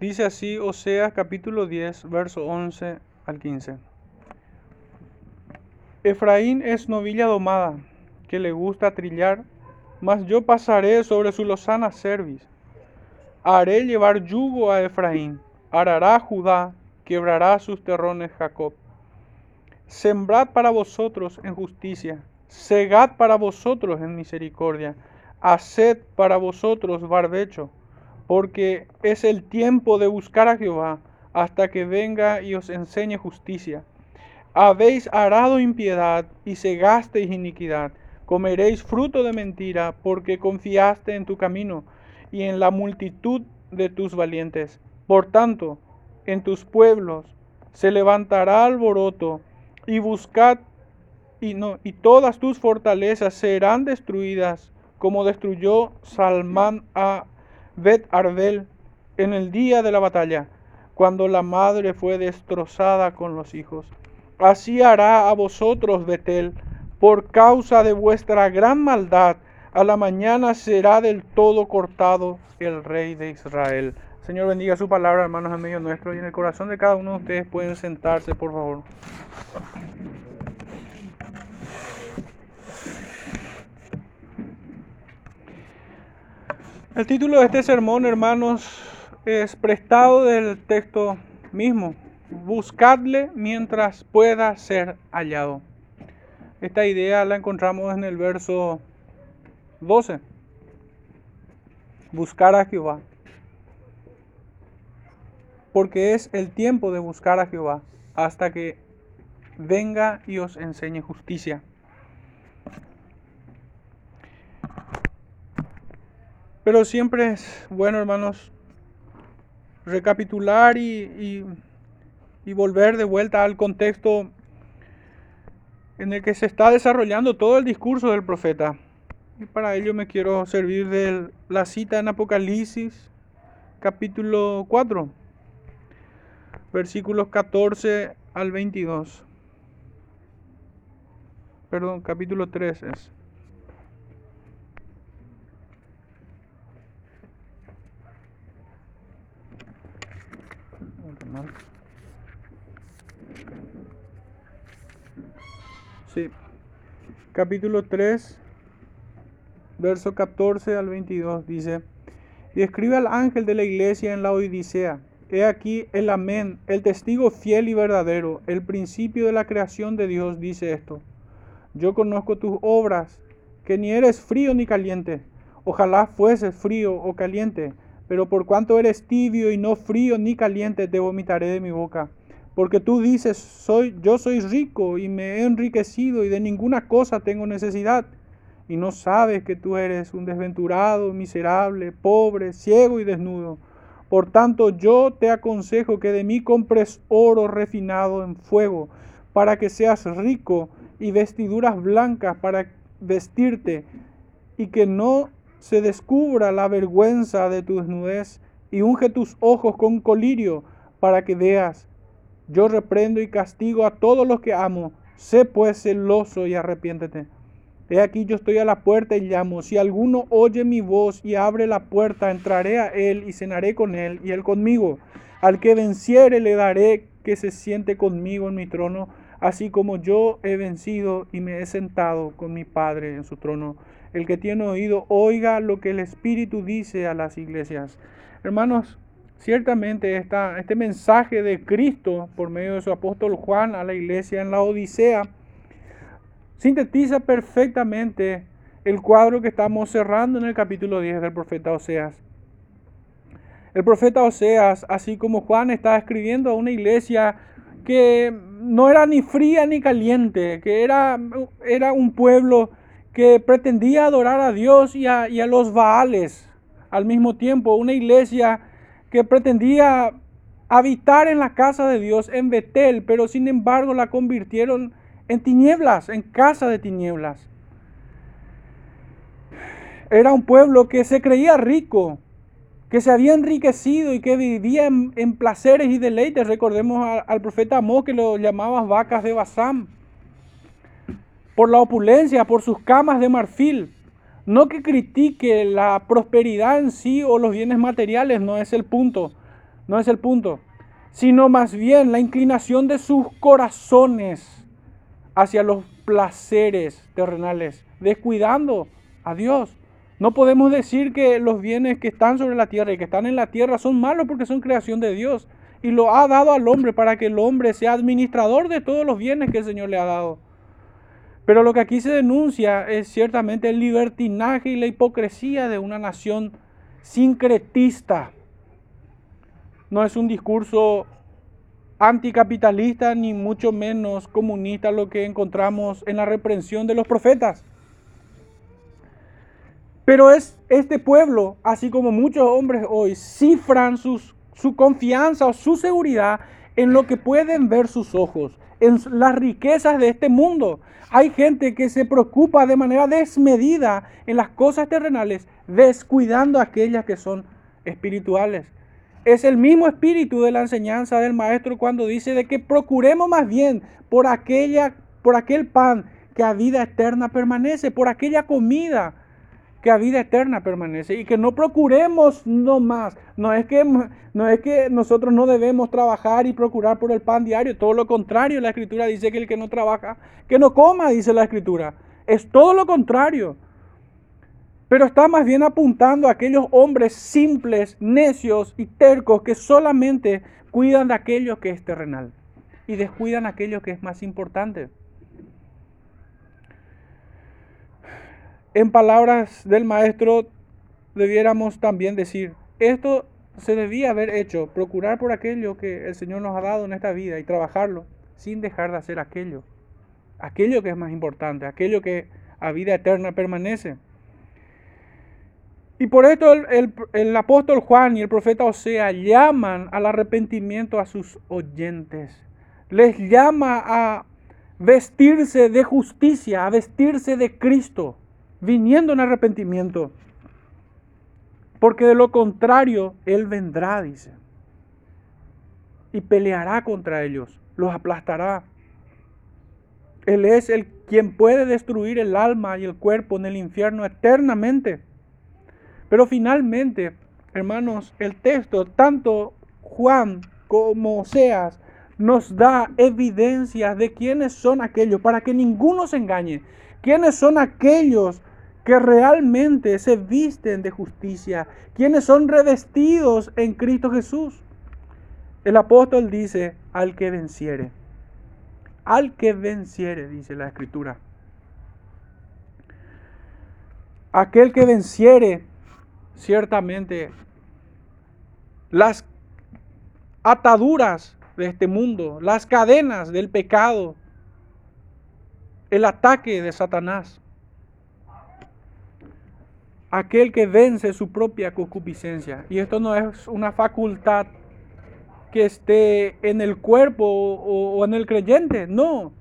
Dice así Oseas capítulo 10, verso 11 al 15. Efraín es novilla domada, que le gusta trillar, mas yo pasaré sobre su lozana cerviz. Haré llevar yugo a Efraín, arará Judá, quebrará sus terrones Jacob. Sembrad para vosotros en justicia, segad para vosotros en misericordia, haced para vosotros barbecho, porque es el tiempo de buscar a Jehová hasta que venga y os enseñe justicia. Habéis arado impiedad y segasteis iniquidad, comeréis fruto de mentira, porque confiaste en tu camino y en la multitud de tus valientes. Por tanto, en tus pueblos se levantará alboroto y buscad y y todas tus fortalezas serán destruidas como destruyó Salmán a Bet Arbel en el día de la batalla, cuando la madre fue destrozada con los hijos. Así hará a vosotros Betel, por causa de vuestra gran maldad. A la mañana será del todo cortado el rey de Israel. Señor bendiga su palabra, hermanos, en medio nuestro y en el corazón de cada uno de ustedes pueden sentarse, por favor. El título de este sermón, hermanos, es prestado del texto mismo. Buscadle mientras pueda ser hallado. Esta idea la encontramos en el verso 12. Buscar a Jehová. Porque es el tiempo de buscar a Jehová hasta que venga y os enseñe justicia. Pero siempre es bueno, hermanos, recapitular y, volver de vuelta al contexto en el que se está desarrollando todo el discurso del profeta. Y para ello me quiero servir de la cita en Apocalipsis, capítulo 4, versículos 14 al 22. Perdón, capítulo 3 es. Sí. Capítulo 3, verso 14 al 22 dice, y escribe al ángel de la iglesia en la Odisea, he aquí el amén, el testigo fiel y verdadero, el principio de la creación de Dios dice esto, yo conozco tus obras, que ni eres frío ni caliente, ojalá fueses frío o caliente, pero por cuanto eres tibio y no frío ni caliente, te vomitaré de mi boca. Porque tú dices, soy, yo soy rico y me he enriquecido y de ninguna cosa tengo necesidad. Y no sabes que tú eres un desventurado, miserable, pobre, ciego y desnudo. Por tanto, yo te aconsejo que de mí compres oro refinado en fuego, para que seas rico, y vestiduras blancas para vestirte, y que no se descubra la vergüenza de tu desnudez y unge tus ojos con colirio para que veas. Yo reprendo y castigo a todos los que amo. Sé pues celoso y arrepiéntete. He aquí yo estoy a la puerta y llamo. Si alguno oye mi voz y abre la puerta, entraré a él y cenaré con él y él conmigo. Al que venciere le daré que se siente conmigo en mi trono, así como yo he vencido y me he sentado con mi Padre en su trono. El que tiene oído, oiga lo que el Espíritu dice a las iglesias. Hermanos, ciertamente esta, este mensaje de Cristo por medio de su apóstol Juan a la iglesia en la Odisea sintetiza perfectamente el cuadro que estamos cerrando en el capítulo 10 del profeta Oseas. El profeta Oseas, así como Juan, está escribiendo a una iglesia que no era ni fría ni caliente, que era, era un pueblo que pretendía adorar a Dios y a, los Baales al mismo tiempo, una iglesia que pretendía habitar en la casa de Dios en Betel, pero sin embargo la convirtieron en tinieblas, en casa de tinieblas. Era un pueblo que se creía rico, que se había enriquecido y que vivía en, placeres y deleites. Recordemos al profeta Amós que lo llamaba vacas de Basán por la opulencia, por sus camas de marfil. No que critique la prosperidad en sí o los bienes materiales, no es el punto. No es el punto, sino más bien la inclinación de sus corazones hacia los placeres terrenales, descuidando a Dios. No podemos decir que los bienes que están sobre la tierra y que están en la tierra son malos porque son creación de Dios. Y lo ha dado al hombre para que el hombre sea administrador de todos los bienes que el Señor le ha dado. Pero lo que aquí se denuncia es ciertamente el libertinaje y la hipocresía de una nación sincretista. No es un discurso anticapitalista ni mucho menos comunista lo que encontramos en la reprensión de los profetas. Pero es este pueblo, así como muchos hombres hoy, cifran su confianza o su seguridad en lo que pueden ver sus ojos, en las riquezas de este mundo. Hay gente que se preocupa de manera desmedida en las cosas terrenales, descuidando aquellas que son espirituales. Es el mismo espíritu de la enseñanza del maestro cuando dice de que procuremos más bien por aquella por aquel pan que a vida eterna permanece, por aquella comida que a vida eterna permanece y que no procuremos no más. No es que, no es que nosotros no debemos trabajar y procurar por el pan diario, todo lo contrario, la escritura dice que el que no trabaja, que no coma, dice la escritura. Es todo lo contrario. Pero está más bien apuntando a aquellos hombres simples, necios y tercos que solamente cuidan de aquello que es terrenal y descuidan aquello que es más importante. En palabras del maestro, debiéramos también decir, esto se debía haber hecho, procurar por aquello que el Señor nos ha dado en esta vida y trabajarlo sin dejar de hacer aquello, aquello que es más importante, aquello que a vida eterna permanece. Y por esto el, el, apóstol Juan y el profeta Osea llaman al arrepentimiento a sus oyentes. Les llama a vestirse de justicia, a vestirse de Cristo viniendo en arrepentimiento. Porque de lo contrario, Él vendrá, dice. Y peleará contra ellos, los aplastará. Él es el quien puede destruir el alma y el cuerpo en el infierno eternamente. Pero finalmente, hermanos, el texto, tanto Juan como Oseas, nos da evidencias de quiénes son aquellos, para que ninguno se engañe. ¿Quiénes son aquellos que realmente se visten de justicia, quienes son revestidos en Cristo Jesús. El apóstol dice, al que venciere, al que venciere, dice la escritura. Aquel que venciere, ciertamente, las ataduras de este mundo, las cadenas del pecado, el ataque de Satanás aquel que vence su propia concupiscencia. Y esto no es una facultad que esté en el cuerpo o, en el creyente, no,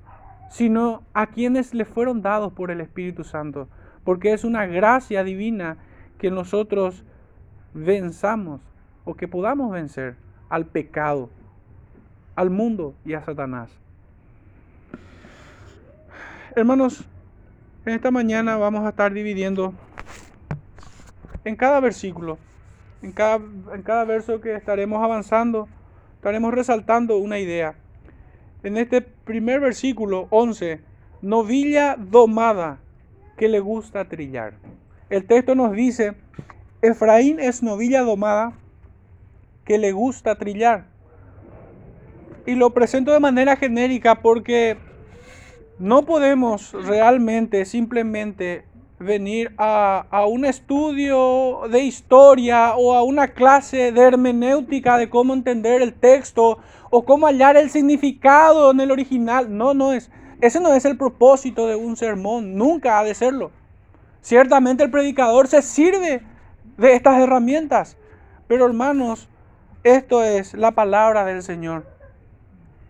sino a quienes le fueron dados por el Espíritu Santo, porque es una gracia divina que nosotros venzamos o que podamos vencer al pecado, al mundo y a Satanás. Hermanos, en esta mañana vamos a estar dividiendo en cada versículo, en cada, en cada verso que estaremos avanzando, estaremos resaltando una idea. En este primer versículo 11, novilla domada que le gusta trillar. El texto nos dice, Efraín es novilla domada que le gusta trillar. Y lo presento de manera genérica porque no podemos realmente simplemente venir a, un estudio de historia o a una clase de hermenéutica de cómo entender el texto o cómo hallar el significado en el original. No, no es. Ese no es el propósito de un sermón, nunca ha de serlo. Ciertamente el predicador se sirve de estas herramientas, pero hermanos, esto es la palabra del Señor.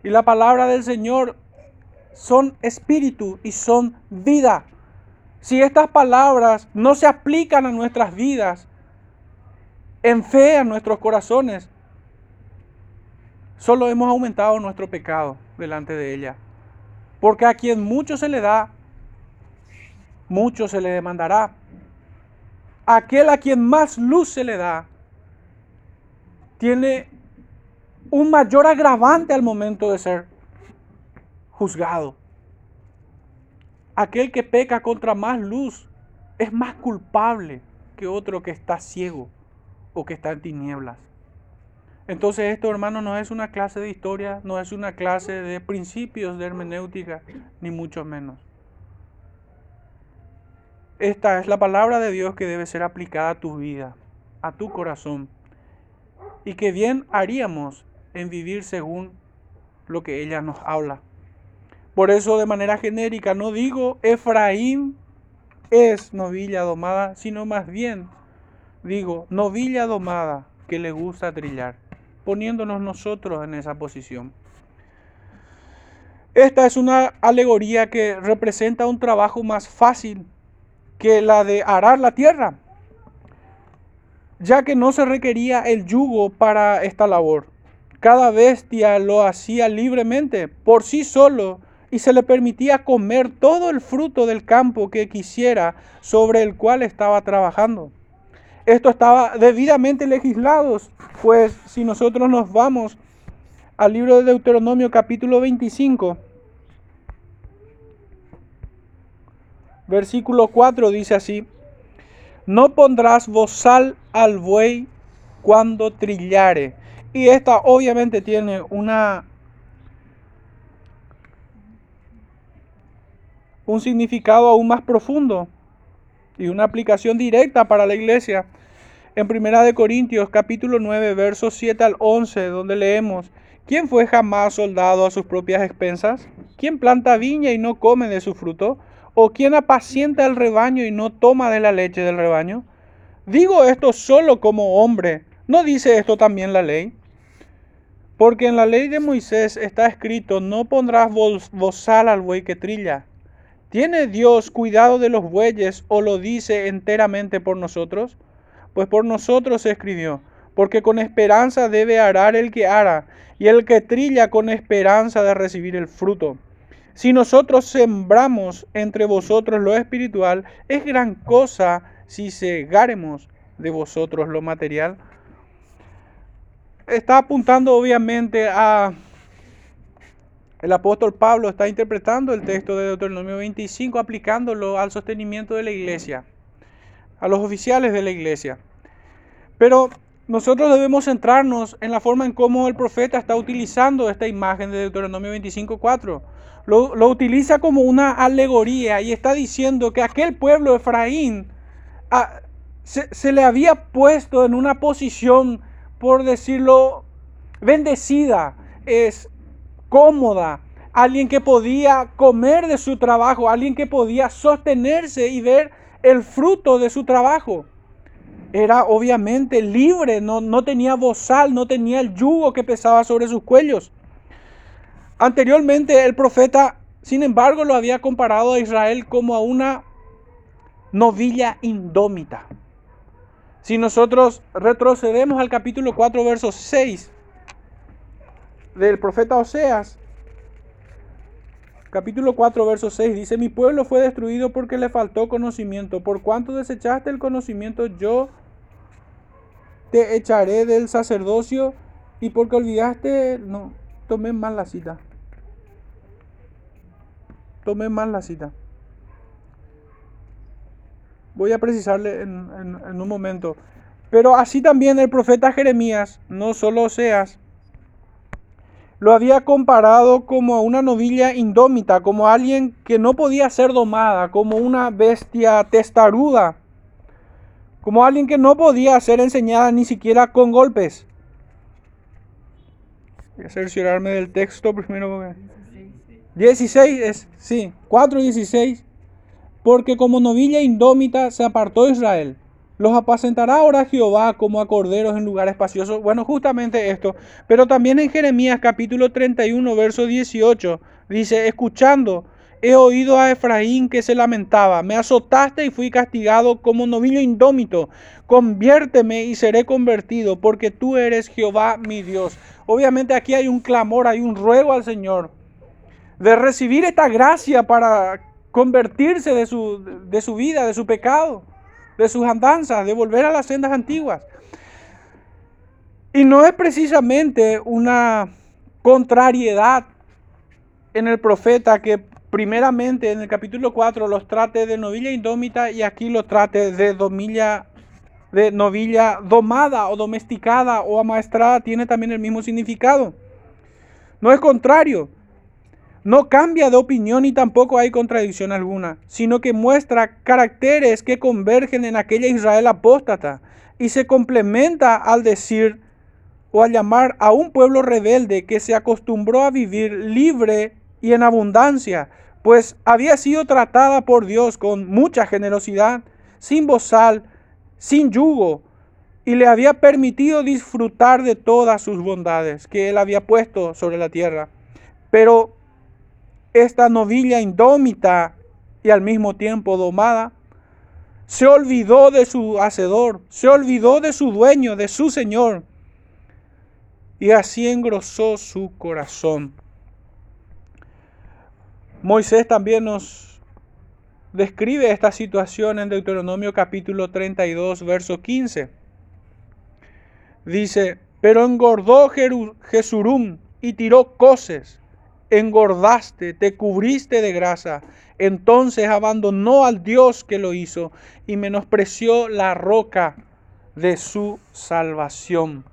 Y la palabra del Señor son espíritu y son vida. Si estas palabras no se aplican a nuestras vidas, en fe a nuestros corazones, solo hemos aumentado nuestro pecado delante de ella. Porque a quien mucho se le da, mucho se le demandará. Aquel a quien más luz se le da, tiene un mayor agravante al momento de ser juzgado. Aquel que peca contra más luz es más culpable que otro que está ciego o que está en tinieblas. Entonces esto, hermano, no es una clase de historia, no es una clase de principios de hermenéutica, ni mucho menos. Esta es la palabra de Dios que debe ser aplicada a tu vida, a tu corazón. Y que bien haríamos en vivir según lo que ella nos habla. Por eso de manera genérica no digo Efraín es novilla domada, sino más bien digo novilla domada que le gusta trillar, poniéndonos nosotros en esa posición. Esta es una alegoría que representa un trabajo más fácil que la de arar la tierra, ya que no se requería el yugo para esta labor. Cada bestia lo hacía libremente, por sí solo, y se le permitía comer todo el fruto del campo que quisiera sobre el cual estaba trabajando. Esto estaba debidamente legislado, pues si nosotros nos vamos al libro de Deuteronomio capítulo 25, versículo 4 dice así, no pondrás bozal al buey cuando trillare. Y esta obviamente tiene una un significado aún más profundo y una aplicación directa para la iglesia. En Primera de Corintios capítulo 9 versos 7 al 11 donde leemos, ¿quién fue jamás soldado a sus propias expensas? ¿Quién planta viña y no come de su fruto? ¿O quién apacienta el rebaño y no toma de la leche del rebaño? Digo esto solo como hombre. ¿No dice esto también la ley? Porque en la ley de Moisés está escrito, no pondrás bozal al buey que trilla ¿Tiene Dios cuidado de los bueyes o lo dice enteramente por nosotros? Pues por nosotros se escribió, porque con esperanza debe arar el que ara, y el que trilla con esperanza de recibir el fruto. Si nosotros sembramos entre vosotros lo espiritual, es gran cosa si segaremos de vosotros lo material. Está apuntando obviamente a el apóstol Pablo está interpretando el texto de Deuteronomio 25, aplicándolo al sostenimiento de la iglesia, a los oficiales de la iglesia. Pero nosotros debemos centrarnos en la forma en cómo el profeta está utilizando esta imagen de Deuteronomio 25.4. Lo, lo utiliza como una alegoría y está diciendo que aquel pueblo Efraín ah, se, se le había puesto en una posición, por decirlo, bendecida. Es, cómoda, alguien que podía comer de su trabajo, alguien que podía sostenerse y ver el fruto de su trabajo. Era obviamente libre, no, no tenía bozal, no tenía el yugo que pesaba sobre sus cuellos. Anteriormente el profeta, sin embargo, lo había comparado a Israel como a una novilla indómita. Si nosotros retrocedemos al capítulo 4, verso 6, del profeta Oseas, capítulo 4, verso 6, dice, mi pueblo fue destruido porque le faltó conocimiento. Por cuanto desechaste el conocimiento, yo te echaré del sacerdocio y porque olvidaste, no, tomé mal la cita. Tomé mal la cita. Voy a precisarle en, en un momento. Pero así también el profeta Jeremías, no solo Oseas, lo había comparado como una novilla indómita, como alguien que no podía ser domada, como una bestia testaruda, como alguien que no podía ser enseñada ni siquiera con golpes. Voy a cerciorarme del texto primero. 16 es, sí, 4.16. Porque como novilla indómita se apartó Israel los apacentará ahora Jehová como a corderos en lugares espaciosos. Bueno, justamente esto. Pero también en Jeremías capítulo 31, verso 18, dice, escuchando, he oído a Efraín que se lamentaba, me azotaste y fui castigado como novillo indómito. Conviérteme y seré convertido, porque tú eres Jehová mi Dios. Obviamente aquí hay un clamor, hay un ruego al Señor de recibir esta gracia para convertirse de su, de su vida, de su pecado de sus andanzas, de volver a las sendas antiguas. Y no es precisamente una contrariedad en el profeta que primeramente en el capítulo 4 los trate de novilla indómita y aquí los trate de domilla de novilla domada o domesticada o amaestrada tiene también el mismo significado. No es contrario. No cambia de opinión y tampoco hay contradicción alguna, sino que muestra caracteres que convergen en aquella Israel apóstata y se complementa al decir o al llamar a un pueblo rebelde que se acostumbró a vivir libre y en abundancia, pues había sido tratada por Dios con mucha generosidad, sin bozal, sin yugo, y le había permitido disfrutar de todas sus bondades que él había puesto sobre la tierra. Pero esta novilla indómita y al mismo tiempo domada, se olvidó de su hacedor, se olvidó de su dueño, de su Señor, y así engrosó su corazón. Moisés también nos describe esta situación en Deuteronomio capítulo 32, verso 15. Dice, pero engordó Jesurum y tiró coces, engordaste, te cubriste de grasa. Entonces abandonó al Dios que lo hizo y menospreció la roca de su salvación.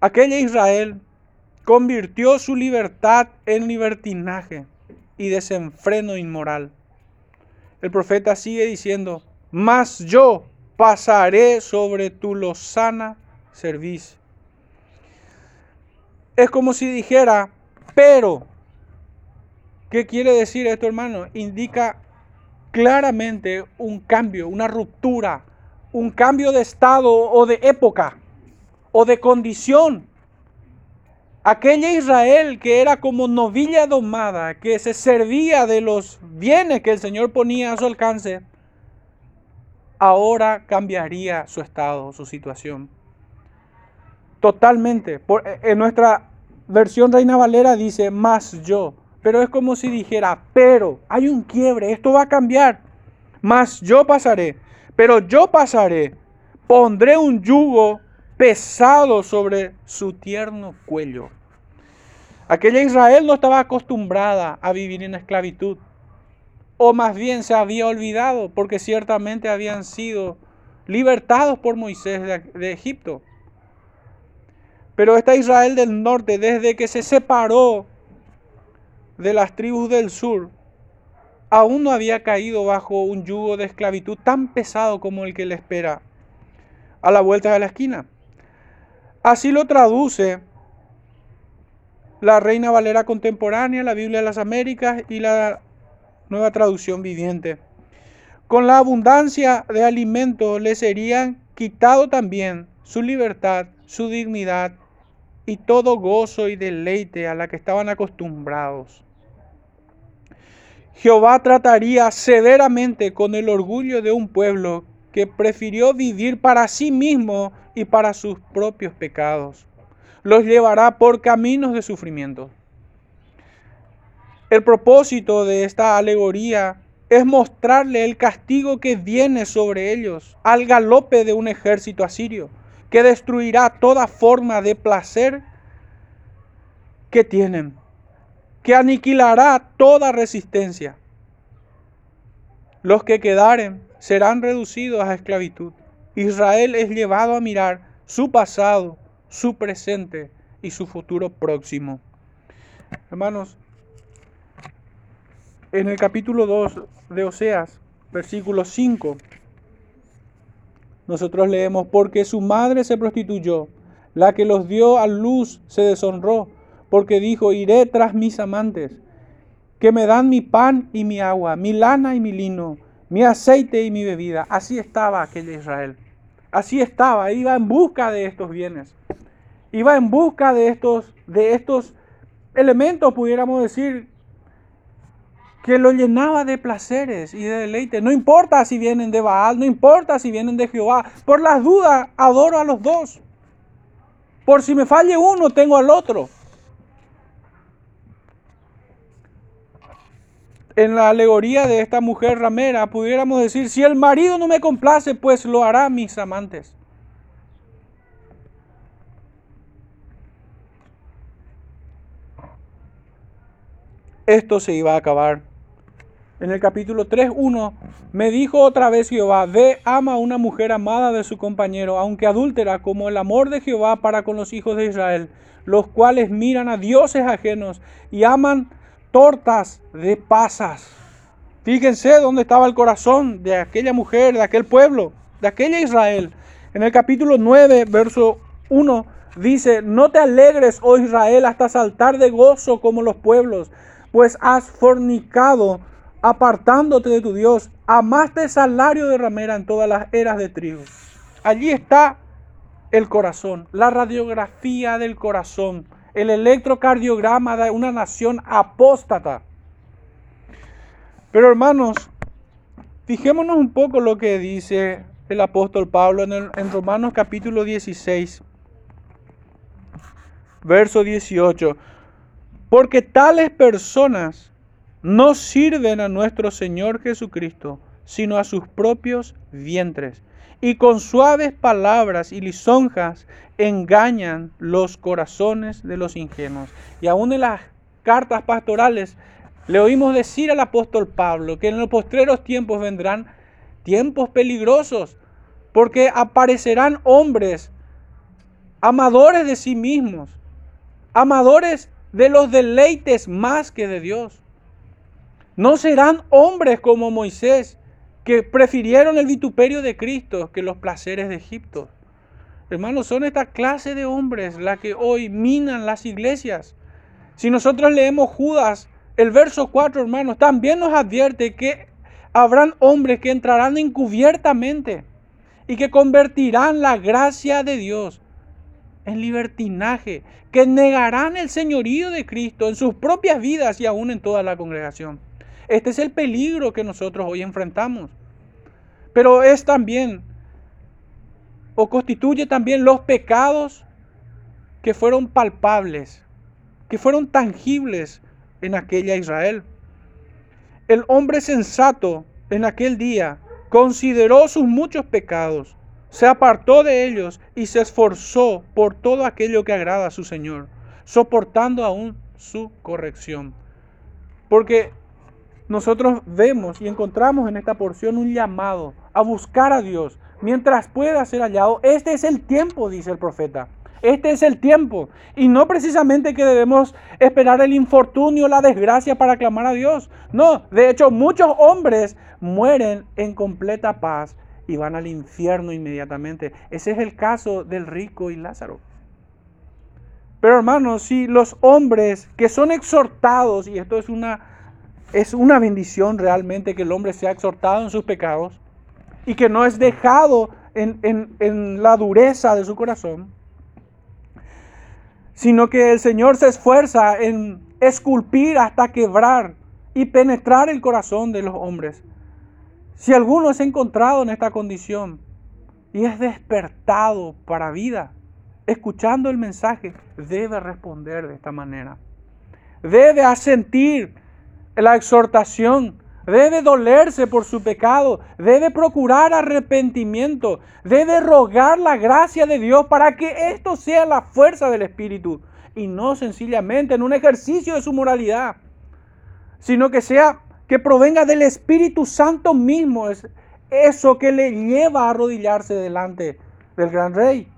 Aquella Israel convirtió su libertad en libertinaje y desenfreno inmoral. El profeta sigue diciendo, mas yo pasaré sobre tu lozana servicio. Es como si dijera, pero, ¿qué quiere decir esto hermano? Indica claramente un cambio, una ruptura, un cambio de estado o de época o de condición Aquella Israel que era como novilla domada, que se servía de los bienes que el Señor ponía a su alcance, ahora cambiaría su estado, su situación. Totalmente. en nuestra versión Reina Valera dice más yo, pero es como si dijera, pero hay un quiebre, esto va a cambiar. Más yo pasaré, pero yo pasaré, pondré un yugo pesado sobre su tierno cuello. Aquella Israel no estaba acostumbrada a vivir en esclavitud, o más bien se había olvidado porque ciertamente habían sido libertados por Moisés de, de Egipto. Pero esta Israel del norte, desde que se separó de las tribus del sur, aún no había caído bajo un yugo de esclavitud tan pesado como el que le espera a la vuelta de la esquina. Así lo traduce la Reina Valera contemporánea, la Biblia de las Américas y la nueva traducción viviente. Con la abundancia de alimentos le serían quitado también su libertad, su dignidad y todo gozo y deleite a la que estaban acostumbrados. Jehová trataría severamente con el orgullo de un pueblo que prefirió vivir para sí mismo y para sus propios pecados. Los llevará por caminos de sufrimiento. El propósito de esta alegoría es mostrarle el castigo que viene sobre ellos al galope de un ejército asirio, que destruirá toda forma de placer que tienen, que aniquilará toda resistencia. Los que quedaren serán reducidos a esclavitud. Israel es llevado a mirar su pasado, su presente y su futuro próximo. Hermanos, en el capítulo 2 de Oseas, versículo 5, nosotros leemos, porque su madre se prostituyó, la que los dio a luz se deshonró, porque dijo, iré tras mis amantes, que me dan mi pan y mi agua, mi lana y mi lino, mi aceite y mi bebida. Así estaba aquella Israel. Así estaba, iba en busca de estos bienes. Iba en busca de estos, de estos elementos, pudiéramos decir, que lo llenaba de placeres y de deleite. No importa si vienen de Baal, no importa si vienen de Jehová. Por las dudas, adoro a los dos. Por si me falle uno, tengo al otro. en la alegoría de esta mujer ramera, pudiéramos decir, si el marido no me complace, pues lo hará mis amantes. Esto se iba a acabar. En el capítulo 3.1 me dijo otra vez Jehová, ve, ama a una mujer amada de su compañero, aunque adúltera, como el amor de Jehová para con los hijos de Israel, los cuales miran a dioses ajenos y aman tortas de pasas. Fíjense dónde estaba el corazón de aquella mujer, de aquel pueblo, de aquella Israel. En el capítulo 9, verso 1, dice, no te alegres, oh Israel, hasta saltar de gozo como los pueblos, pues has fornicado, apartándote de tu Dios, amaste salario de ramera en todas las eras de trigo. Allí está el corazón, la radiografía del corazón el electrocardiograma de una nación apóstata. Pero hermanos, fijémonos un poco lo que dice el apóstol Pablo en, en Romanos capítulo 16, verso 18. Porque tales personas no sirven a nuestro Señor Jesucristo, sino a sus propios vientres y con suaves palabras y lisonjas engañan los corazones de los ingenuos. Y aún en las cartas pastorales le oímos decir al apóstol Pablo que en los postreros tiempos vendrán tiempos peligrosos, porque aparecerán hombres amadores de sí mismos, amadores de los deleites más que de Dios. No serán hombres como Moisés, que prefirieron el vituperio de Cristo que los placeres de Egipto. Hermanos, son esta clase de hombres la que hoy minan las iglesias. Si nosotros leemos Judas, el verso 4, hermanos, también nos advierte que habrán hombres que entrarán encubiertamente y que convertirán la gracia de Dios en libertinaje, que negarán el señorío de Cristo en sus propias vidas y aún en toda la congregación. Este es el peligro que nosotros hoy enfrentamos. Pero es también, o constituye también los pecados que fueron palpables, que fueron tangibles en aquella Israel. El hombre sensato en aquel día consideró sus muchos pecados, se apartó de ellos y se esforzó por todo aquello que agrada a su Señor, soportando aún su corrección. Porque nosotros vemos y encontramos en esta porción un llamado a buscar a Dios mientras pueda ser hallado. Este es el tiempo, dice el profeta. Este es el tiempo. Y no precisamente que debemos esperar el infortunio, la desgracia para clamar a Dios. No, de hecho muchos hombres mueren en completa paz y van al infierno inmediatamente. Ese es el caso del rico y Lázaro. Pero hermanos, si los hombres que son exhortados, y esto es una es una bendición realmente que el hombre sea exhortado en sus pecados y que no es dejado en, la dureza de su corazón, sino que el Señor se esfuerza en esculpir hasta quebrar y penetrar el corazón de los hombres. Si alguno es encontrado en esta condición y es despertado para vida, escuchando el mensaje, debe responder de esta manera. Debe asentir la exhortación, debe dolerse por su pecado, debe procurar arrepentimiento, debe rogar la gracia de Dios para que esto sea la fuerza del Espíritu y no sencillamente en un ejercicio de su moralidad, sino que sea que provenga del Espíritu Santo mismo, es eso que le lleva a arrodillarse delante del gran rey.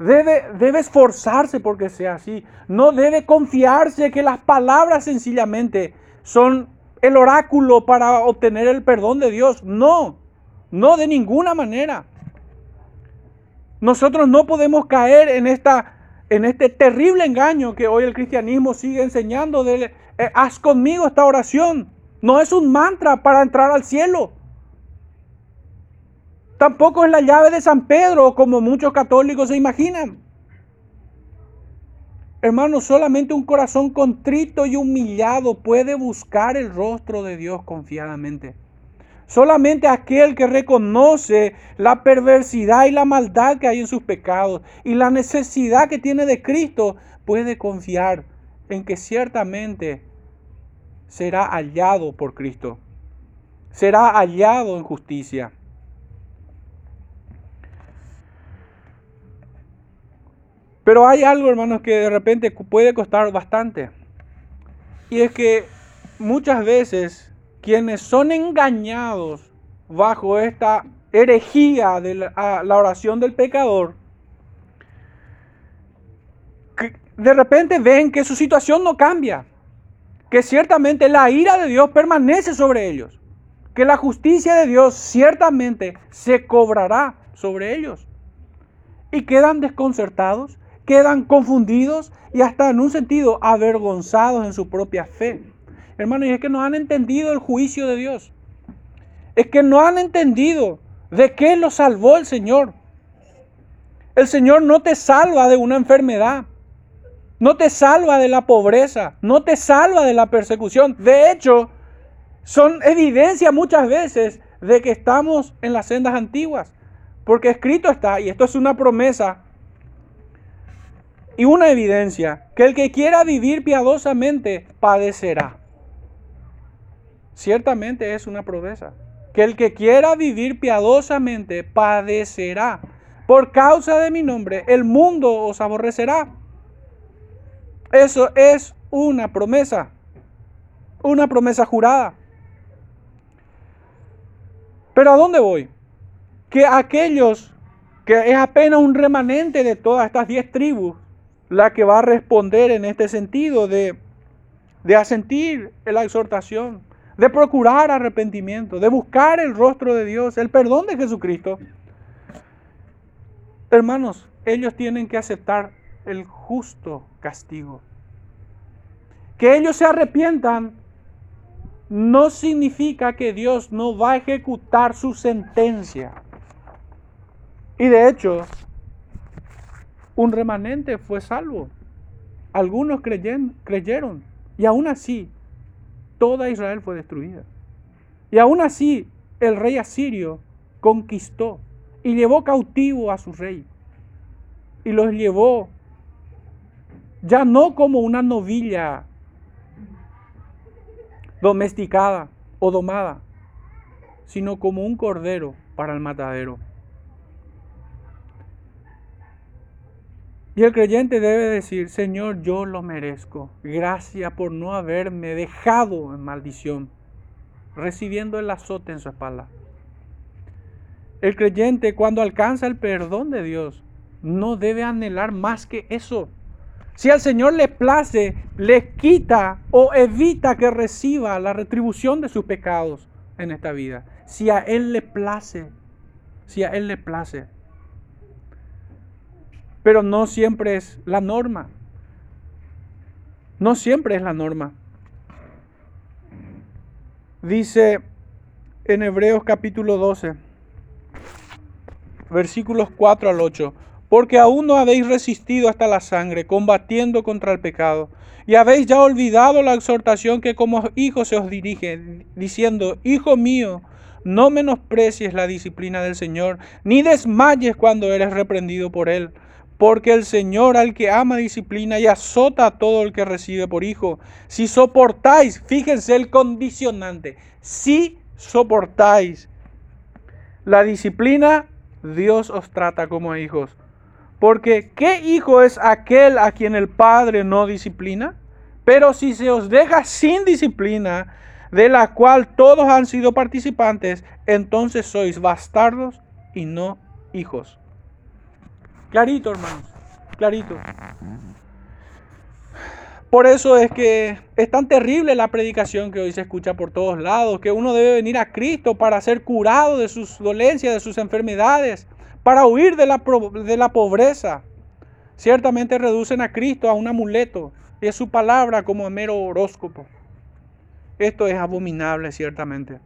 Debe, esforzarse porque sea así. No debe confiarse que las palabras sencillamente son el oráculo para obtener el perdón de Dios. No, no de ninguna manera. Nosotros no podemos caer en, esta, en este terrible engaño que hoy el cristianismo sigue enseñando eh, haz conmigo esta oración. No es un mantra para entrar al cielo. Tampoco es la llave de San Pedro, como muchos católicos se imaginan. Hermano, solamente un corazón contrito y humillado puede buscar el rostro de Dios confiadamente. Solamente aquel que reconoce la perversidad y la maldad que hay en sus pecados y la necesidad que tiene de Cristo puede confiar en que ciertamente será hallado por Cristo. Será hallado en justicia. Pero hay algo, hermanos, que de repente puede costar bastante. Y es que muchas veces quienes son engañados bajo esta herejía de la, oración del pecador, de repente ven que su situación no cambia, que ciertamente la ira de Dios permanece sobre ellos, que la justicia de Dios ciertamente se cobrará sobre ellos. Y quedan desconcertados, quedan confundidos y hasta en un sentido avergonzados en su propia fe. Hermanos, y es que no han entendido el juicio de Dios. Es que no han entendido de qué lo salvó el Señor. El Señor no te salva de una enfermedad. No te salva de la pobreza. No te salva de la persecución. De hecho, son evidencia muchas veces de que estamos en las sendas antiguas. Porque escrito está, y esto es una promesa y una evidencia, que el que quiera vivir piadosamente padecerá. Ciertamente es una promesa. Que el que quiera vivir piadosamente padecerá. Por causa de mi nombre, el mundo os aborrecerá. Eso es una promesa. Una promesa jurada. Pero ¿a dónde voy? Que aquellos que es apenas un remanente de todas estas diez tribus, la que va a responder en este sentido de, asentir la exhortación, de procurar arrepentimiento, de buscar el rostro de Dios, el perdón de Jesucristo. Hermanos, ellos tienen que aceptar el justo castigo. Que ellos se arrepientan no significa que Dios no va a ejecutar su sentencia. Y de hecho, un remanente fue salvo. Algunos creyeron, y aún así toda Israel fue destruida. Y aún así el rey asirio conquistó y llevó cautivo a su rey. Y los llevó ya no como una novilla domesticada o domada, sino como un cordero para el matadero. Y el creyente debe decir, Señor, yo lo merezco. Gracias por no haberme dejado en maldición, recibiendo el azote en su espalda. El creyente cuando alcanza el perdón de Dios, no debe anhelar más que eso. Si al Señor le place, le quita o evita que reciba la retribución de sus pecados en esta vida. Si a Él le place, si a Él le place pero no siempre es la norma. No siempre es la norma. Dice en Hebreos capítulo 12, versículos 4 al 8, porque aún no habéis resistido hasta la sangre, combatiendo contra el pecado, y habéis ya olvidado la exhortación que como hijos se os dirige, diciendo, Hijo mío, no menosprecies la disciplina del Señor, ni desmayes cuando eres reprendido por Él porque el Señor al que ama disciplina y azota a todo el que recibe por hijo. Si soportáis, fíjense el condicionante, si soportáis la disciplina, Dios os trata como hijos. Porque ¿qué hijo es aquel a quien el Padre no disciplina? Pero si se os deja sin disciplina, de la cual todos han sido participantes, entonces sois bastardos y no hijos. Clarito, hermanos, clarito. Por eso es que es tan terrible la predicación que hoy se escucha por todos lados, que uno debe venir a Cristo para ser curado de sus dolencias, de sus enfermedades, para huir de la, de la pobreza. Ciertamente reducen a Cristo a un amuleto y es su palabra como a mero horóscopo. Esto es abominable, ciertamente.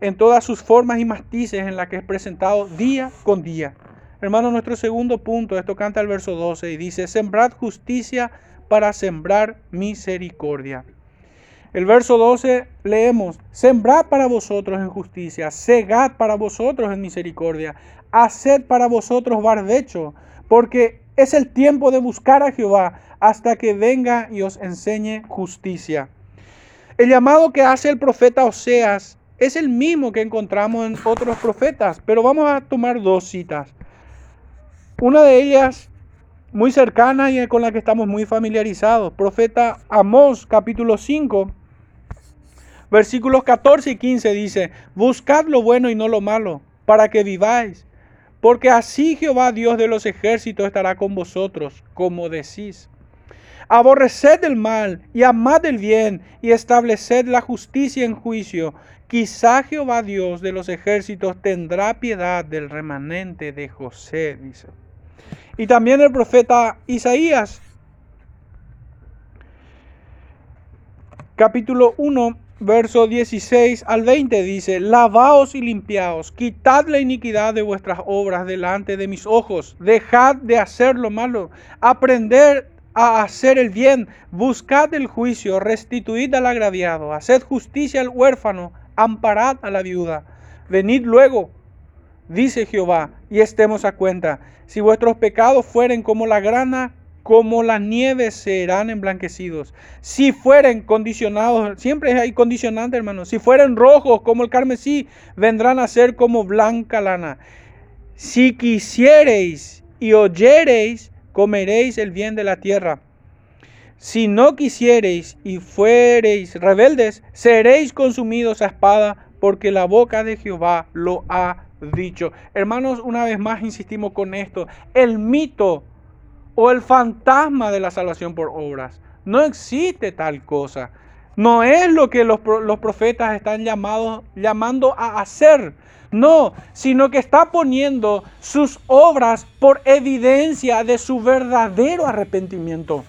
En todas sus formas y matices en las que es presentado día con día. Hermano, nuestro segundo punto, esto canta el verso 12 y dice, sembrad justicia para sembrar misericordia. El verso 12 leemos, sembrad para vosotros en justicia, segad para vosotros en misericordia, haced para vosotros barbecho, porque es el tiempo de buscar a Jehová hasta que venga y os enseñe justicia. El llamado que hace el profeta Oseas es el mismo que encontramos en otros profetas, pero vamos a tomar dos citas. Una de ellas muy cercana y con la que estamos muy familiarizados. Profeta Amós capítulo 5, versículos 14 y 15 dice, buscad lo bueno y no lo malo, para que viváis, porque así Jehová Dios de los ejércitos estará con vosotros, como decís. Aborreced el mal y amad el bien y estableced la justicia en juicio. Quizá Jehová Dios de los ejércitos tendrá piedad del remanente de José, dice. Y también el profeta Isaías, capítulo 1, verso 16 al 20 dice, lavaos y limpiaos, quitad la iniquidad de vuestras obras delante de mis ojos, dejad de hacer lo malo, aprender a hacer el bien, buscad el juicio, restituid al agraviado, haced justicia al huérfano, amparad a la viuda. Venid luego, dice Jehová, y estemos a cuenta. Si vuestros pecados fueren como la grana, como la nieve serán emblanquecidos. Si fueren condicionados, siempre hay condicionante, hermano. Si fueren rojos como el carmesí, vendrán a ser como blanca lana. Si quisiereis y oyereis, comeréis el bien de la tierra. Si no quisiereis y fuereis rebeldes, seréis consumidos a espada, porque la boca de Jehová lo ha dicho. Hermanos, una vez más insistimos con esto. El mito o el fantasma de la salvación por obras. No existe tal cosa. No es lo que los, los profetas están llamados, llamando a hacer. No, sino que está poniendo sus obras por evidencia de su verdadero arrepentimiento.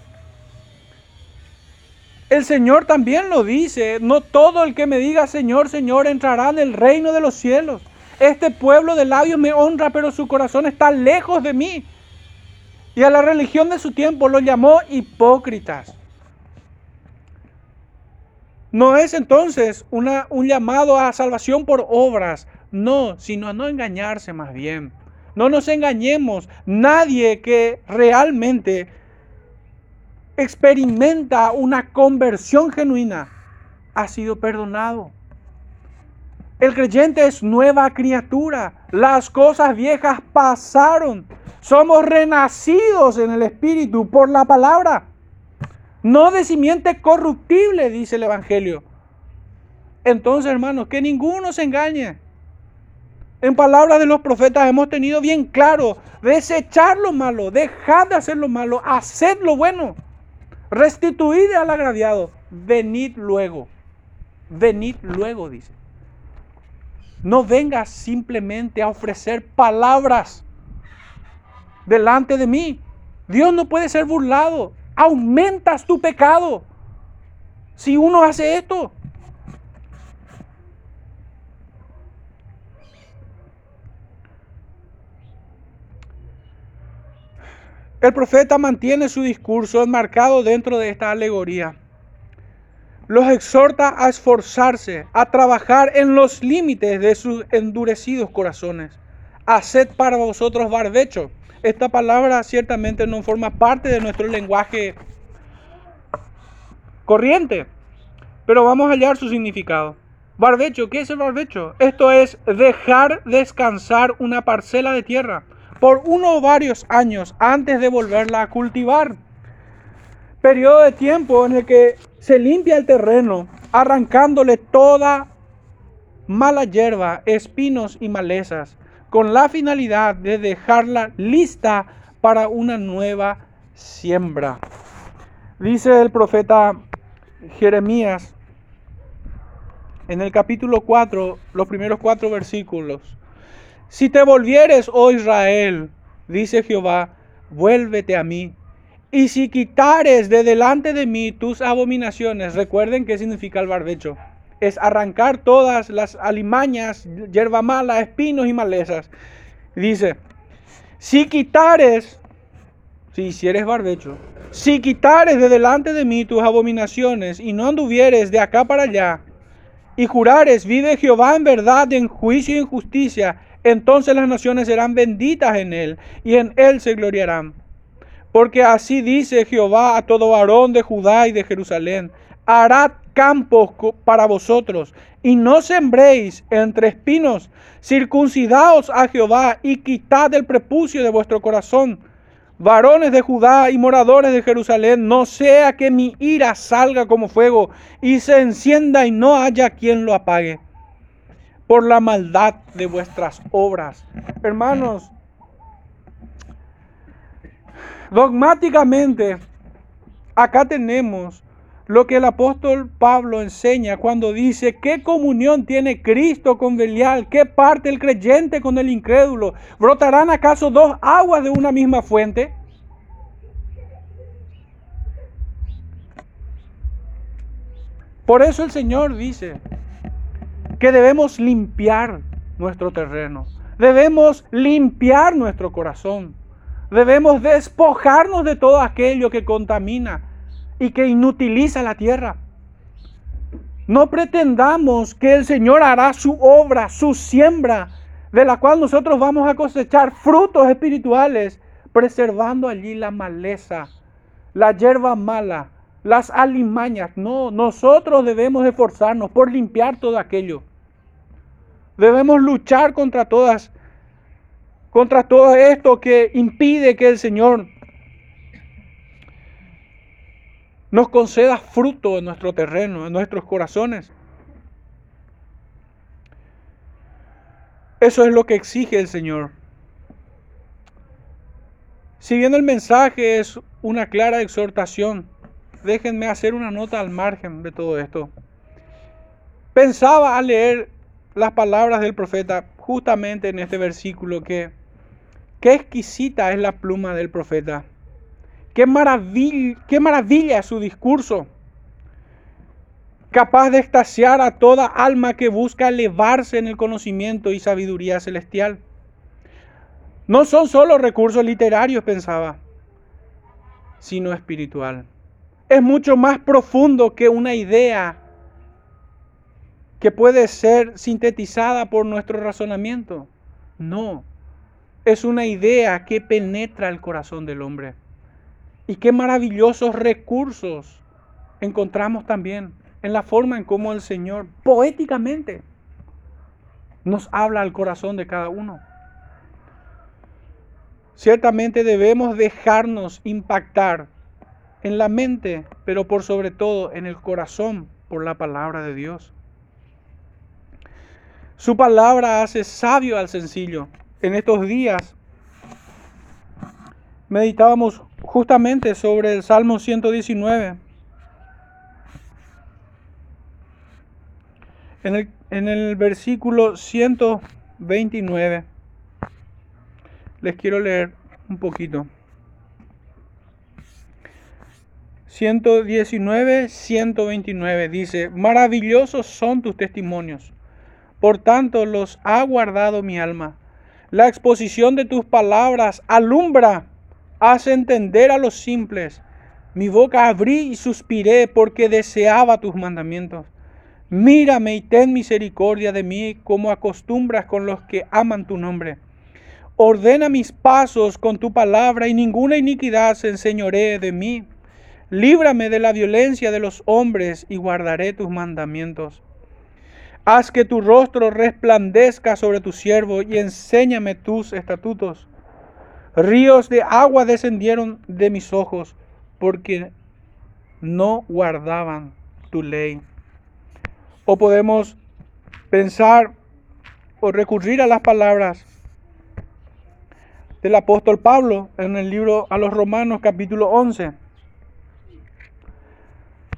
El Señor también lo dice, no todo el que me diga Señor, Señor entrará en el reino de los cielos. Este pueblo de labios me honra, pero su corazón está lejos de mí. Y a la religión de su tiempo lo llamó hipócritas. No es entonces una, un llamado a salvación por obras, no, sino a no engañarse más bien. No nos engañemos. Nadie que realmente experimenta una conversión genuina ha sido perdonado. El creyente es nueva criatura. Las cosas viejas pasaron. Somos renacidos en el Espíritu por la palabra. No de simiente corruptible, dice el Evangelio. Entonces, hermanos, que ninguno se engañe. En palabras de los profetas hemos tenido bien claro, desechar lo malo, dejar de hacer lo malo, hacer lo bueno, restituir al agraviado, venid luego, venid luego, dice. No vengas simplemente a ofrecer palabras delante de mí. Dios no puede ser burlado. Aumentas tu pecado si uno hace esto. El profeta mantiene su discurso enmarcado dentro de esta alegoría. Los exhorta a esforzarse, a trabajar en los límites de sus endurecidos corazones. Haced para vosotros barbecho. Esta palabra ciertamente no forma parte de nuestro lenguaje corriente, pero vamos a hallar su significado. Barbecho, ¿qué es el barbecho? Esto es dejar descansar una parcela de tierra por uno o varios años antes de volverla a cultivar. Periodo de tiempo en el que se limpia el terreno, arrancándole toda mala hierba, espinos y malezas, con la finalidad de dejarla lista para una nueva siembra. Dice el profeta Jeremías en el capítulo 4, los primeros cuatro versículos. Si te volvieres, oh Israel, dice Jehová, vuélvete a mí. Y si quitares de delante de mí tus abominaciones, recuerden qué significa el barbecho. Es arrancar todas las alimañas, hierba mala, espinos y malezas. Dice, si quitares, si hicieres barbecho, si quitares de delante de mí tus abominaciones y no anduvieres de acá para allá, y jurares, vive Jehová en verdad, en juicio y en justicia, entonces las naciones serán benditas en él y en él se gloriarán. Porque así dice Jehová a todo varón de Judá y de Jerusalén, hará campos para vosotros, y no sembréis entre espinos. Circuncidaos a Jehová y quitad el prepucio de vuestro corazón. Varones de Judá y moradores de Jerusalén, no sea que mi ira salga como fuego y se encienda y no haya quien lo apague por la maldad de vuestras obras. Hermanos, dogmáticamente, acá tenemos lo que el apóstol Pablo enseña cuando dice, ¿qué comunión tiene Cristo con Belial? ¿Qué parte el creyente con el incrédulo? ¿Brotarán acaso dos aguas de una misma fuente? Por eso el Señor dice que debemos limpiar nuestro terreno, debemos limpiar nuestro corazón, debemos despojarnos de todo aquello que contamina y que inutiliza la tierra. No pretendamos que el Señor hará su obra, su siembra, de la cual nosotros vamos a cosechar frutos espirituales, preservando allí la maleza, la hierba mala, las alimañas. No, nosotros debemos esforzarnos por limpiar todo aquello. Debemos luchar contra todas, contra todo esto que impide que el Señor nos conceda fruto en nuestro terreno, en nuestros corazones. Eso es lo que exige el Señor. Si bien el mensaje es una clara exhortación, déjenme hacer una nota al margen de todo esto. Pensaba al leer las palabras del profeta justamente en este versículo que qué exquisita es la pluma del profeta. Qué maravilla, qué maravilla su discurso. Capaz de extasiar a toda alma que busca elevarse en el conocimiento y sabiduría celestial. No son solo recursos literarios, pensaba, sino espiritual. Es mucho más profundo que una idea que puede ser sintetizada por nuestro razonamiento. No, es una idea que penetra el corazón del hombre. Y qué maravillosos recursos encontramos también en la forma en cómo el Señor poéticamente nos habla al corazón de cada uno. Ciertamente debemos dejarnos impactar en la mente, pero por sobre todo en el corazón por la palabra de Dios. Su palabra hace sabio al sencillo. En estos días meditábamos justamente sobre el Salmo 119. En el, en el versículo 129 les quiero leer un poquito. 119, 129 dice, maravillosos son tus testimonios, por tanto los ha guardado mi alma. La exposición de tus palabras alumbra Haz entender a los simples. Mi boca abrí y suspiré porque deseaba tus mandamientos. Mírame y ten misericordia de mí como acostumbras con los que aman tu nombre. Ordena mis pasos con tu palabra y ninguna iniquidad se enseñoree de mí. Líbrame de la violencia de los hombres y guardaré tus mandamientos. Haz que tu rostro resplandezca sobre tu siervo y enséñame tus estatutos. Ríos de agua descendieron de mis ojos porque no guardaban tu ley. O podemos pensar o recurrir a las palabras del apóstol Pablo en el libro a los Romanos capítulo 11.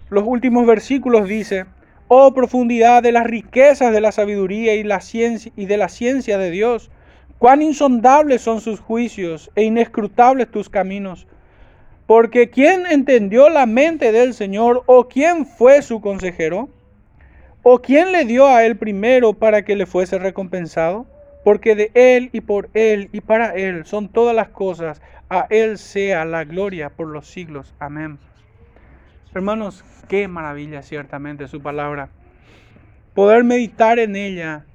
Los últimos versículos dice, oh profundidad de las riquezas de la sabiduría y, la ciencia, y de la ciencia de Dios Cuán insondables son sus juicios e inescrutables tus caminos. Porque ¿quién entendió la mente del Señor o quién fue su consejero? ¿O quién le dio a él primero para que le fuese recompensado? Porque de él y por él y para él son todas las cosas. A él sea la gloria por los siglos. Amén. Hermanos, qué maravilla ciertamente su palabra. Poder meditar en ella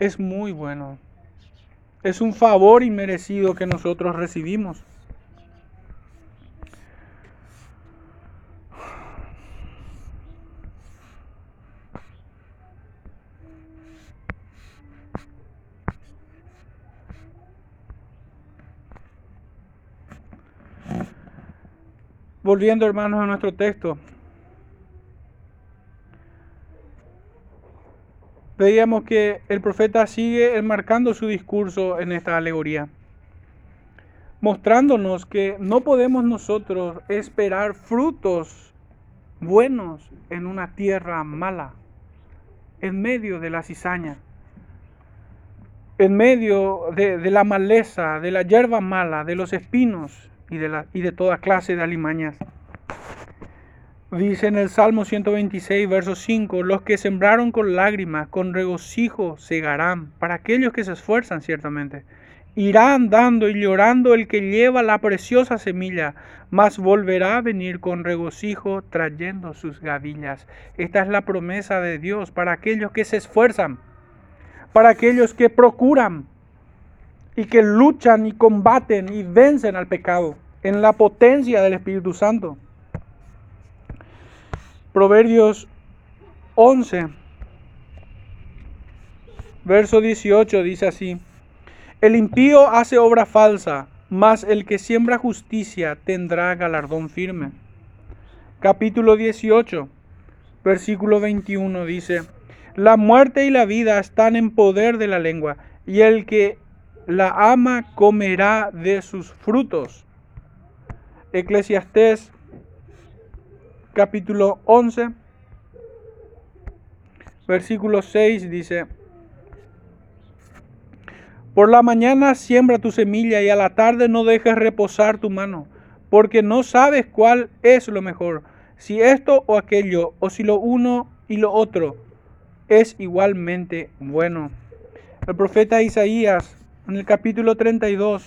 es muy bueno. Es un favor inmerecido que nosotros recibimos. Volviendo hermanos a nuestro texto. Veíamos que el profeta sigue enmarcando su discurso en esta alegoría, mostrándonos que no podemos nosotros esperar frutos buenos en una tierra mala, en medio de la cizaña, en medio de, la maleza, de la hierba mala, de los espinos y de, la, y de toda clase de alimañas. Dice en el Salmo 126, verso 5, los que sembraron con lágrimas, con regocijo segarán, para aquellos que se esfuerzan ciertamente. Irá andando y llorando el que lleva la preciosa semilla, mas volverá a venir con regocijo trayendo sus gavillas. Esta es la promesa de Dios para aquellos que se esfuerzan, para aquellos que procuran y que luchan y combaten y vencen al pecado en la potencia del Espíritu Santo. Proverbios 11, verso 18 dice así, el impío hace obra falsa, mas el que siembra justicia tendrá galardón firme. Capítulo 18, versículo 21 dice, la muerte y la vida están en poder de la lengua, y el que la ama comerá de sus frutos. Eclesiastés capítulo 11, versículo 6 dice, Por la mañana siembra tu semilla y a la tarde no dejes reposar tu mano, porque no sabes cuál es lo mejor, si esto o aquello, o si lo uno y lo otro es igualmente bueno. El profeta Isaías en el capítulo 32,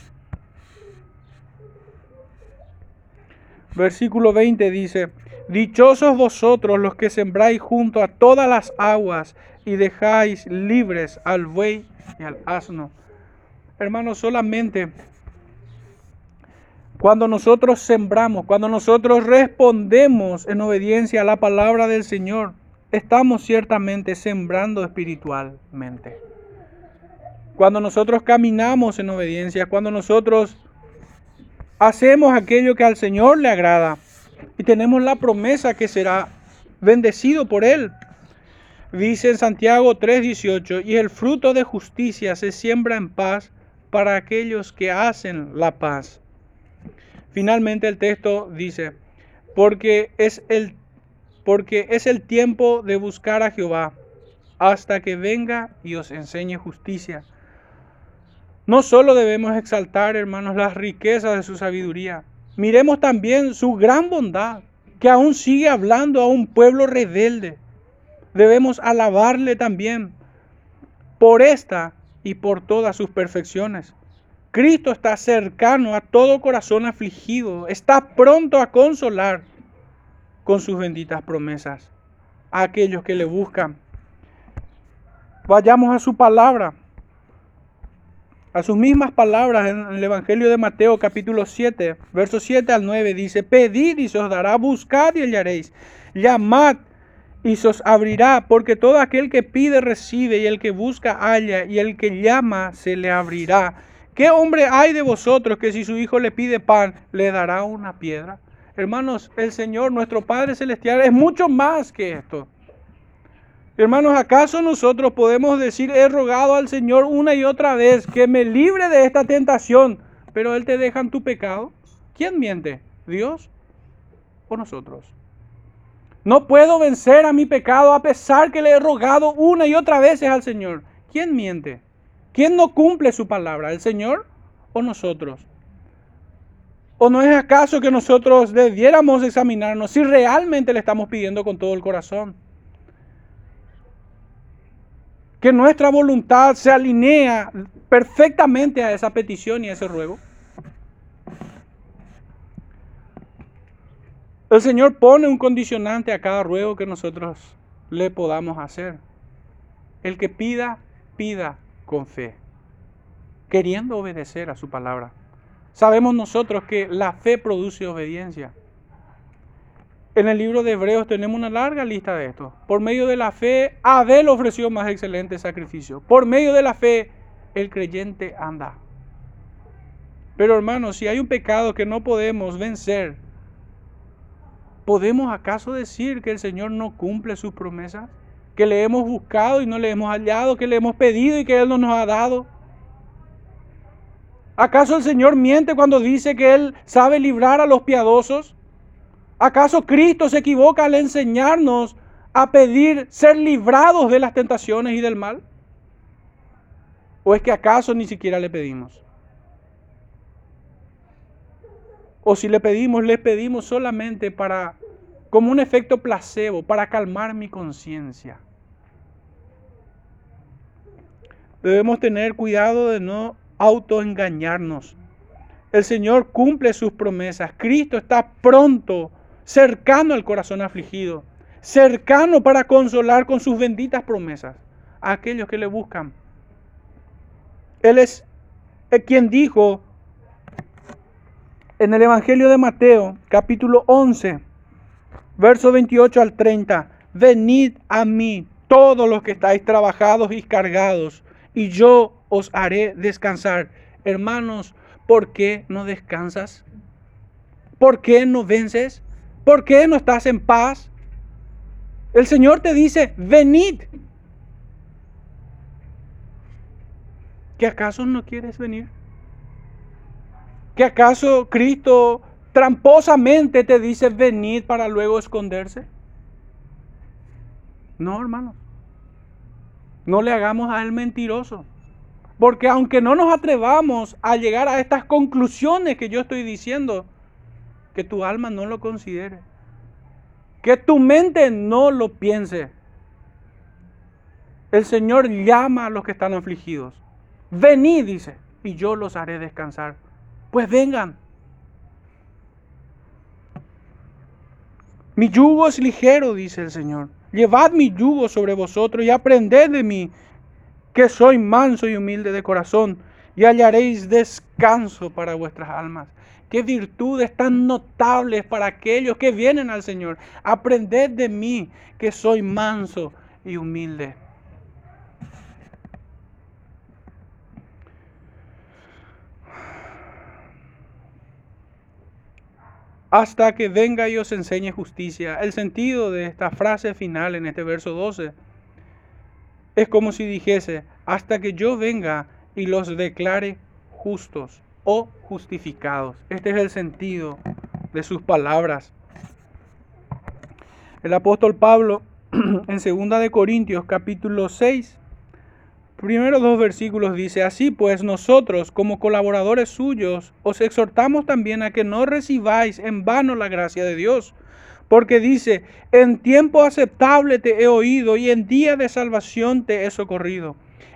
versículo 20 dice, Dichosos vosotros los que sembráis junto a todas las aguas y dejáis libres al buey y al asno. Hermanos, solamente cuando nosotros sembramos, cuando nosotros respondemos en obediencia a la palabra del Señor, estamos ciertamente sembrando espiritualmente. Cuando nosotros caminamos en obediencia, cuando nosotros hacemos aquello que al Señor le agrada, y tenemos la promesa que será bendecido por Él. Dice en Santiago 3:18, y el fruto de justicia se siembra en paz para aquellos que hacen la paz. Finalmente el texto dice, porque es el, porque es el tiempo de buscar a Jehová hasta que venga y os enseñe justicia. No solo debemos exaltar, hermanos, las riquezas de su sabiduría, Miremos también su gran bondad, que aún sigue hablando a un pueblo rebelde. Debemos alabarle también por esta y por todas sus perfecciones. Cristo está cercano a todo corazón afligido, está pronto a consolar con sus benditas promesas a aquellos que le buscan. Vayamos a su palabra. A sus mismas palabras en el Evangelio de Mateo capítulo 7, versos 7 al 9 dice, pedid y se os dará, buscad y hallaréis, llamad y se os abrirá, porque todo aquel que pide recibe y el que busca halla y el que llama se le abrirá. ¿Qué hombre hay de vosotros que si su hijo le pide pan le dará una piedra? Hermanos, el Señor, nuestro Padre Celestial, es mucho más que esto. Hermanos, ¿acaso nosotros podemos decir, he rogado al Señor una y otra vez que me libre de esta tentación, pero Él te deja en tu pecado? ¿Quién miente? ¿Dios o nosotros? No puedo vencer a mi pecado a pesar que le he rogado una y otra vez al Señor. ¿Quién miente? ¿Quién no cumple su palabra? ¿El Señor o nosotros? ¿O no es acaso que nosotros debiéramos examinarnos si realmente le estamos pidiendo con todo el corazón? Que nuestra voluntad se alinea perfectamente a esa petición y a ese ruego. El Señor pone un condicionante a cada ruego que nosotros le podamos hacer. El que pida, pida con fe, queriendo obedecer a su palabra. Sabemos nosotros que la fe produce obediencia. En el libro de Hebreos tenemos una larga lista de esto. Por medio de la fe, Abel ofreció más excelente sacrificio. Por medio de la fe, el creyente anda. Pero hermanos, si hay un pecado que no podemos vencer ¿podemos acaso decir que el Señor no cumple sus promesas? Que le hemos buscado y no le hemos hallado, que le hemos pedido y que Él no nos ha dado. ¿Acaso el Señor miente cuando dice que Él sabe librar a los piadosos? ¿Acaso Cristo se equivoca al enseñarnos a pedir ser librados de las tentaciones y del mal? ¿O es que acaso ni siquiera le pedimos? O si le pedimos, le pedimos solamente para, como un efecto placebo, para calmar mi conciencia. Debemos tener cuidado de no autoengañarnos. El Señor cumple sus promesas. Cristo está pronto, cercano al corazón afligido, cercano para consolar con sus benditas promesas a aquellos que le buscan. Él es quien dijo en el Evangelio de Mateo, capítulo 11, verso 28 al 30, venid a mí todos los que estáis trabajados y cargados, y yo os haré descansar. Hermanos, ¿por qué no descansas? ¿Por qué no vences? ¿Por qué no estás en paz? El Señor te dice, venid. ¿Que acaso no quieres venir? ¿Que acaso Cristo tramposamente te dice venid para luego esconderse? No, hermano. No le hagamos a él mentiroso. Porque aunque no nos atrevamos a llegar a estas conclusiones que yo estoy diciendo, que tu alma no lo considere. Que tu mente no lo piense. El Señor llama a los que están afligidos. Venid, dice, y yo los haré descansar. Pues vengan. Mi yugo es ligero, dice el Señor. Llevad mi yugo sobre vosotros y aprended de mí, que soy manso y humilde de corazón, y hallaréis descanso para vuestras almas. Qué virtudes tan notables para aquellos que vienen al Señor. Aprended de mí, que soy manso y humilde. hasta que venga y os enseñe justicia. El sentido de esta frase final en este verso 12 es como si dijese, hasta que yo venga y los declare justos o justificados. Este es el sentido de sus palabras. El apóstol Pablo en 2 de Corintios capítulo 6 Primero dos versículos dice, así pues nosotros como colaboradores suyos os exhortamos también a que no recibáis en vano la gracia de Dios, porque dice, en tiempo aceptable te he oído y en día de salvación te he socorrido.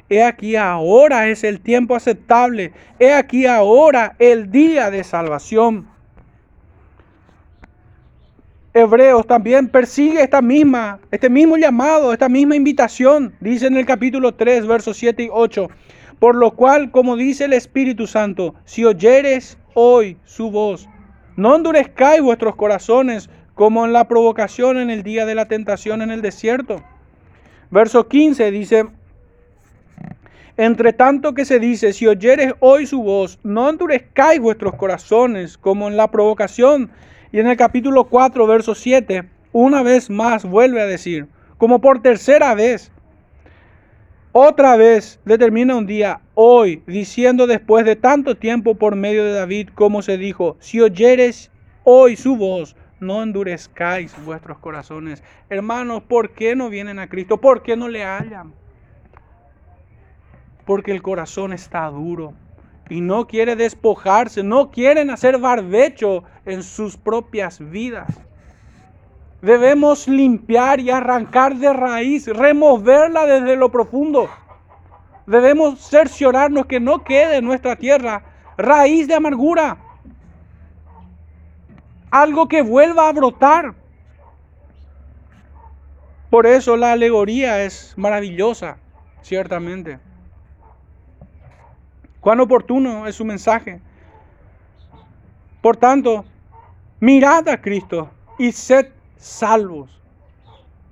He aquí ahora es el tiempo aceptable, he aquí ahora el día de salvación. Hebreos también persigue esta misma, este mismo llamado, esta misma invitación. Dice en el capítulo 3, versos 7 y 8. Por lo cual, como dice el Espíritu Santo, si oyeres hoy su voz, no endurezcáis vuestros corazones como en la provocación en el día de la tentación en el desierto. Verso 15 dice, entre tanto que se dice, si oyeres hoy su voz, no endurezcáis vuestros corazones como en la provocación y en el capítulo 4, verso 7, una vez más vuelve a decir, como por tercera vez, otra vez determina un día, hoy, diciendo después de tanto tiempo por medio de David, como se dijo, si oyeres hoy su voz, no endurezcáis vuestros corazones. Hermanos, ¿por qué no vienen a Cristo? ¿Por qué no le hallan? Porque el corazón está duro y no quiere despojarse, no quieren hacer barbecho en sus propias vidas. Debemos limpiar y arrancar de raíz, removerla desde lo profundo. Debemos cerciorarnos que no quede en nuestra tierra raíz de amargura. Algo que vuelva a brotar. Por eso la alegoría es maravillosa, ciertamente. Cuán oportuno es su mensaje. Por tanto, mirad a Cristo y sed salvos.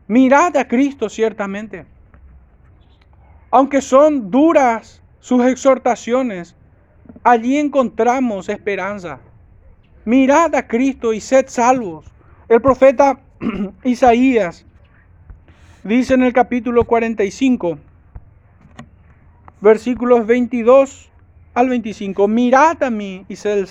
Mirad a Cristo ciertamente. Aunque son duras sus exhortaciones, allí encontramos esperanza. Mirad a Cristo y sed salvos. El profeta Isaías dice en el capítulo 45, versículos 22 al 25, mirad a mí y sed,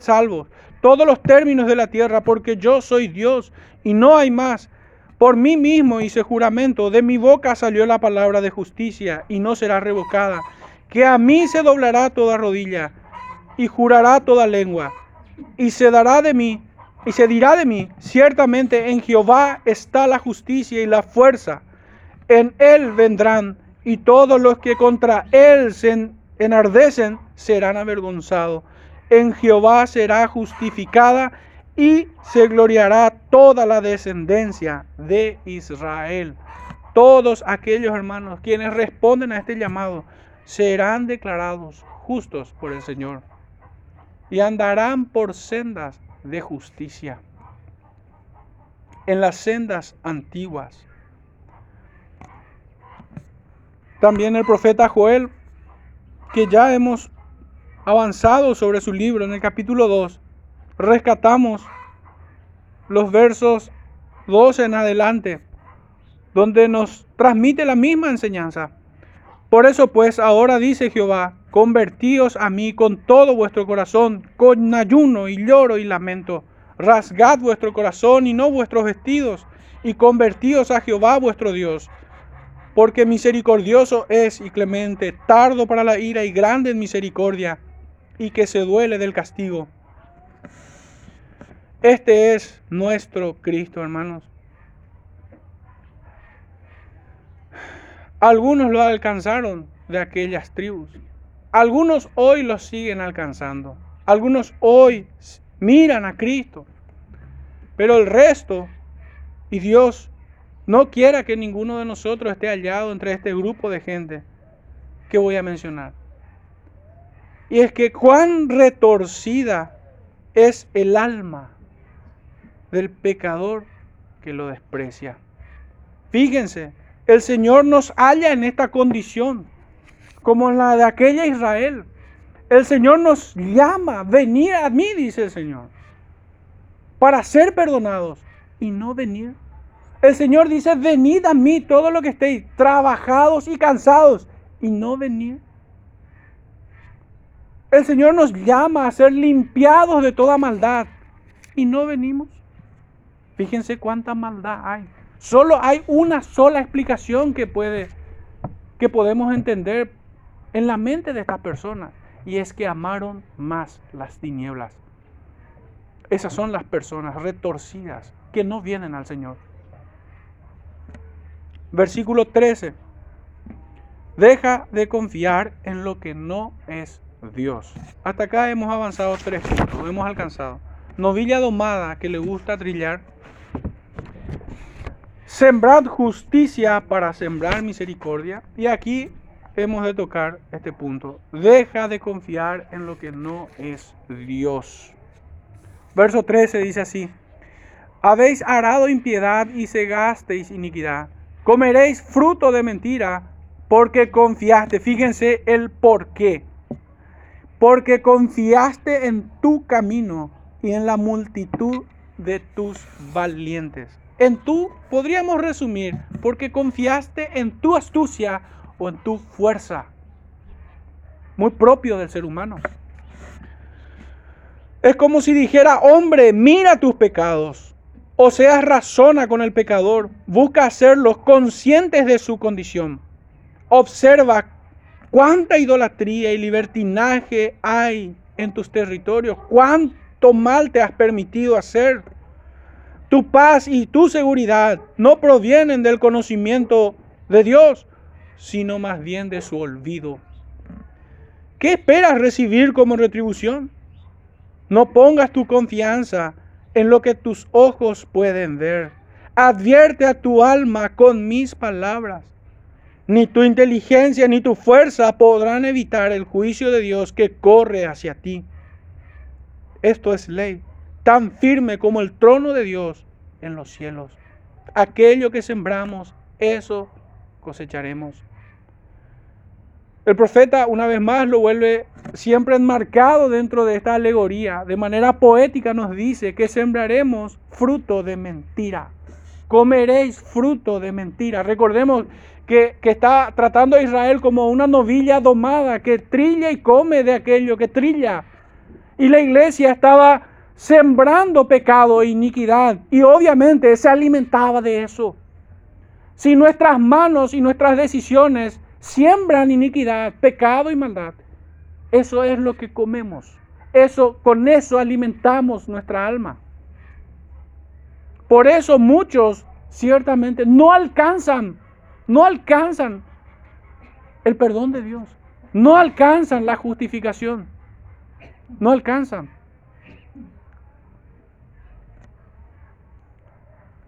salvos todos los términos de la tierra, porque yo soy Dios y no hay más. Por mí mismo hice juramento, de mi boca salió la palabra de justicia y no será revocada, que a mí se doblará toda rodilla y jurará toda lengua, y se dará de mí, y se dirá de mí, ciertamente en Jehová está la justicia y la fuerza, en él vendrán, y todos los que contra él se enardecen serán avergonzados. En Jehová será justificada y se gloriará toda la descendencia de Israel. Todos aquellos hermanos quienes responden a este llamado serán declarados justos por el Señor y andarán por sendas de justicia, en las sendas antiguas. También el profeta Joel, que ya hemos avanzado sobre su libro en el capítulo 2, rescatamos los versos 12 en adelante, donde nos transmite la misma enseñanza. Por eso pues ahora dice Jehová, convertíos a mí con todo vuestro corazón, con ayuno y lloro y lamento. Rasgad vuestro corazón y no vuestros vestidos, y convertíos a Jehová vuestro Dios. Porque misericordioso es y clemente, tardo para la ira y grande en misericordia, y que se duele del castigo este es nuestro Cristo, hermanos. Algunos lo alcanzaron de aquellas tribus. Algunos hoy lo siguen alcanzando. Algunos hoy miran a Cristo. Pero el resto, y Dios no quiera que ninguno de nosotros esté hallado entre este grupo de gente que voy a mencionar. Y es que cuán retorcida es el alma del pecador que lo desprecia. Fíjense, el Señor nos halla en esta condición, como en la de aquella Israel. El Señor nos llama, venir a mí, dice el Señor, para ser perdonados y no venir. El Señor dice, venid a mí todo lo que estéis trabajados y cansados y no venir. El Señor nos llama a ser limpiados de toda maldad y no venimos. Fíjense cuánta maldad hay. Solo hay una sola explicación que puede que podemos entender en la mente de estas personas y es que amaron más las tinieblas. Esas son las personas retorcidas que no vienen al Señor. Versículo 13. Deja de confiar en lo que no es Dios. Hasta acá hemos avanzado tres puntos, hemos alcanzado. Novilla domada que le gusta trillar Sembrad justicia para sembrar misericordia. Y aquí hemos de tocar este punto. Deja de confiar en lo que no es Dios. Verso 13 dice así. Habéis arado impiedad y cegasteis iniquidad. Comeréis fruto de mentira porque confiaste. Fíjense el por qué. Porque confiaste en tu camino y en la multitud de tus valientes. En tú podríamos resumir porque confiaste en tu astucia o en tu fuerza. Muy propio del ser humano. Es como si dijera, hombre, mira tus pecados. O seas razona con el pecador. Busca hacerlos conscientes de su condición. Observa cuánta idolatría y libertinaje hay en tus territorios. Cuánto mal te has permitido hacer. Tu paz y tu seguridad no provienen del conocimiento de Dios, sino más bien de su olvido. ¿Qué esperas recibir como retribución? No pongas tu confianza en lo que tus ojos pueden ver. Advierte a tu alma con mis palabras. Ni tu inteligencia ni tu fuerza podrán evitar el juicio de Dios que corre hacia ti. Esto es ley tan firme como el trono de Dios en los cielos. Aquello que sembramos, eso cosecharemos. El profeta una vez más lo vuelve siempre enmarcado dentro de esta alegoría, de manera poética nos dice que sembraremos fruto de mentira. Comeréis fruto de mentira. Recordemos que, que, está tratando a Israel como una novilla domada que trilla y come de aquello que trilla. Y la iglesia estaba sembrando pecado e iniquidad y obviamente se alimentaba de eso. Si nuestras manos y nuestras decisiones siembran iniquidad, pecado y maldad, eso es lo que comemos. Eso, con eso alimentamos nuestra alma. Por eso muchos ciertamente no alcanzan, no alcanzan el perdón de Dios. No alcanzan la justificación. No alcanzan.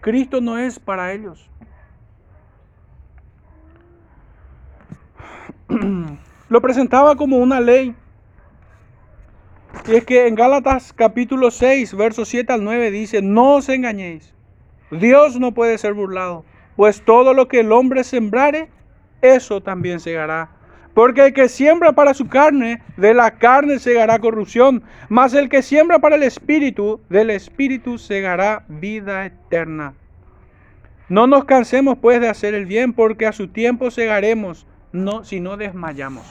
Cristo no es para ellos. lo presentaba como una ley. Y es que en Gálatas capítulo 6, versos 7 al 9 dice, no os engañéis, Dios no puede ser burlado, pues todo lo que el hombre sembrare, eso también segará. Porque el que siembra para su carne, de la carne segará corrupción, mas el que siembra para el espíritu, del espíritu segará vida eterna. No nos cansemos pues de hacer el bien, porque a su tiempo segaremos no, si no desmayamos.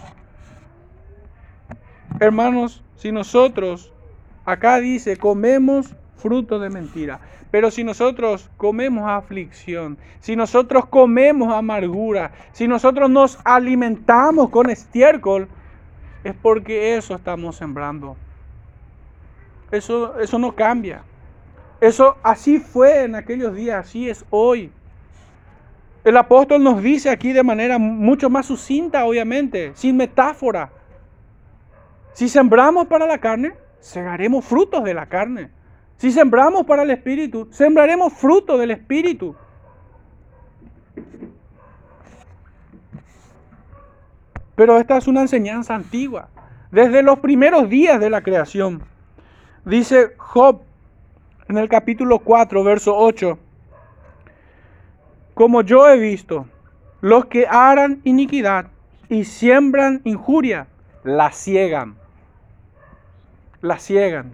Hermanos, si nosotros, acá dice, comemos fruto de mentira, pero si nosotros comemos aflicción, si nosotros comemos amargura, si nosotros nos alimentamos con estiércol, es porque eso estamos sembrando. Eso, eso no cambia. Eso así fue en aquellos días, así es hoy. El apóstol nos dice aquí de manera mucho más sucinta, obviamente, sin metáfora. Si sembramos para la carne, segaremos frutos de la carne. Si sembramos para el Espíritu, sembraremos fruto del Espíritu. Pero esta es una enseñanza antigua, desde los primeros días de la creación. Dice Job en el capítulo 4, verso 8 como yo he visto, los que harán iniquidad y siembran injuria, la ciegan. La ciegan.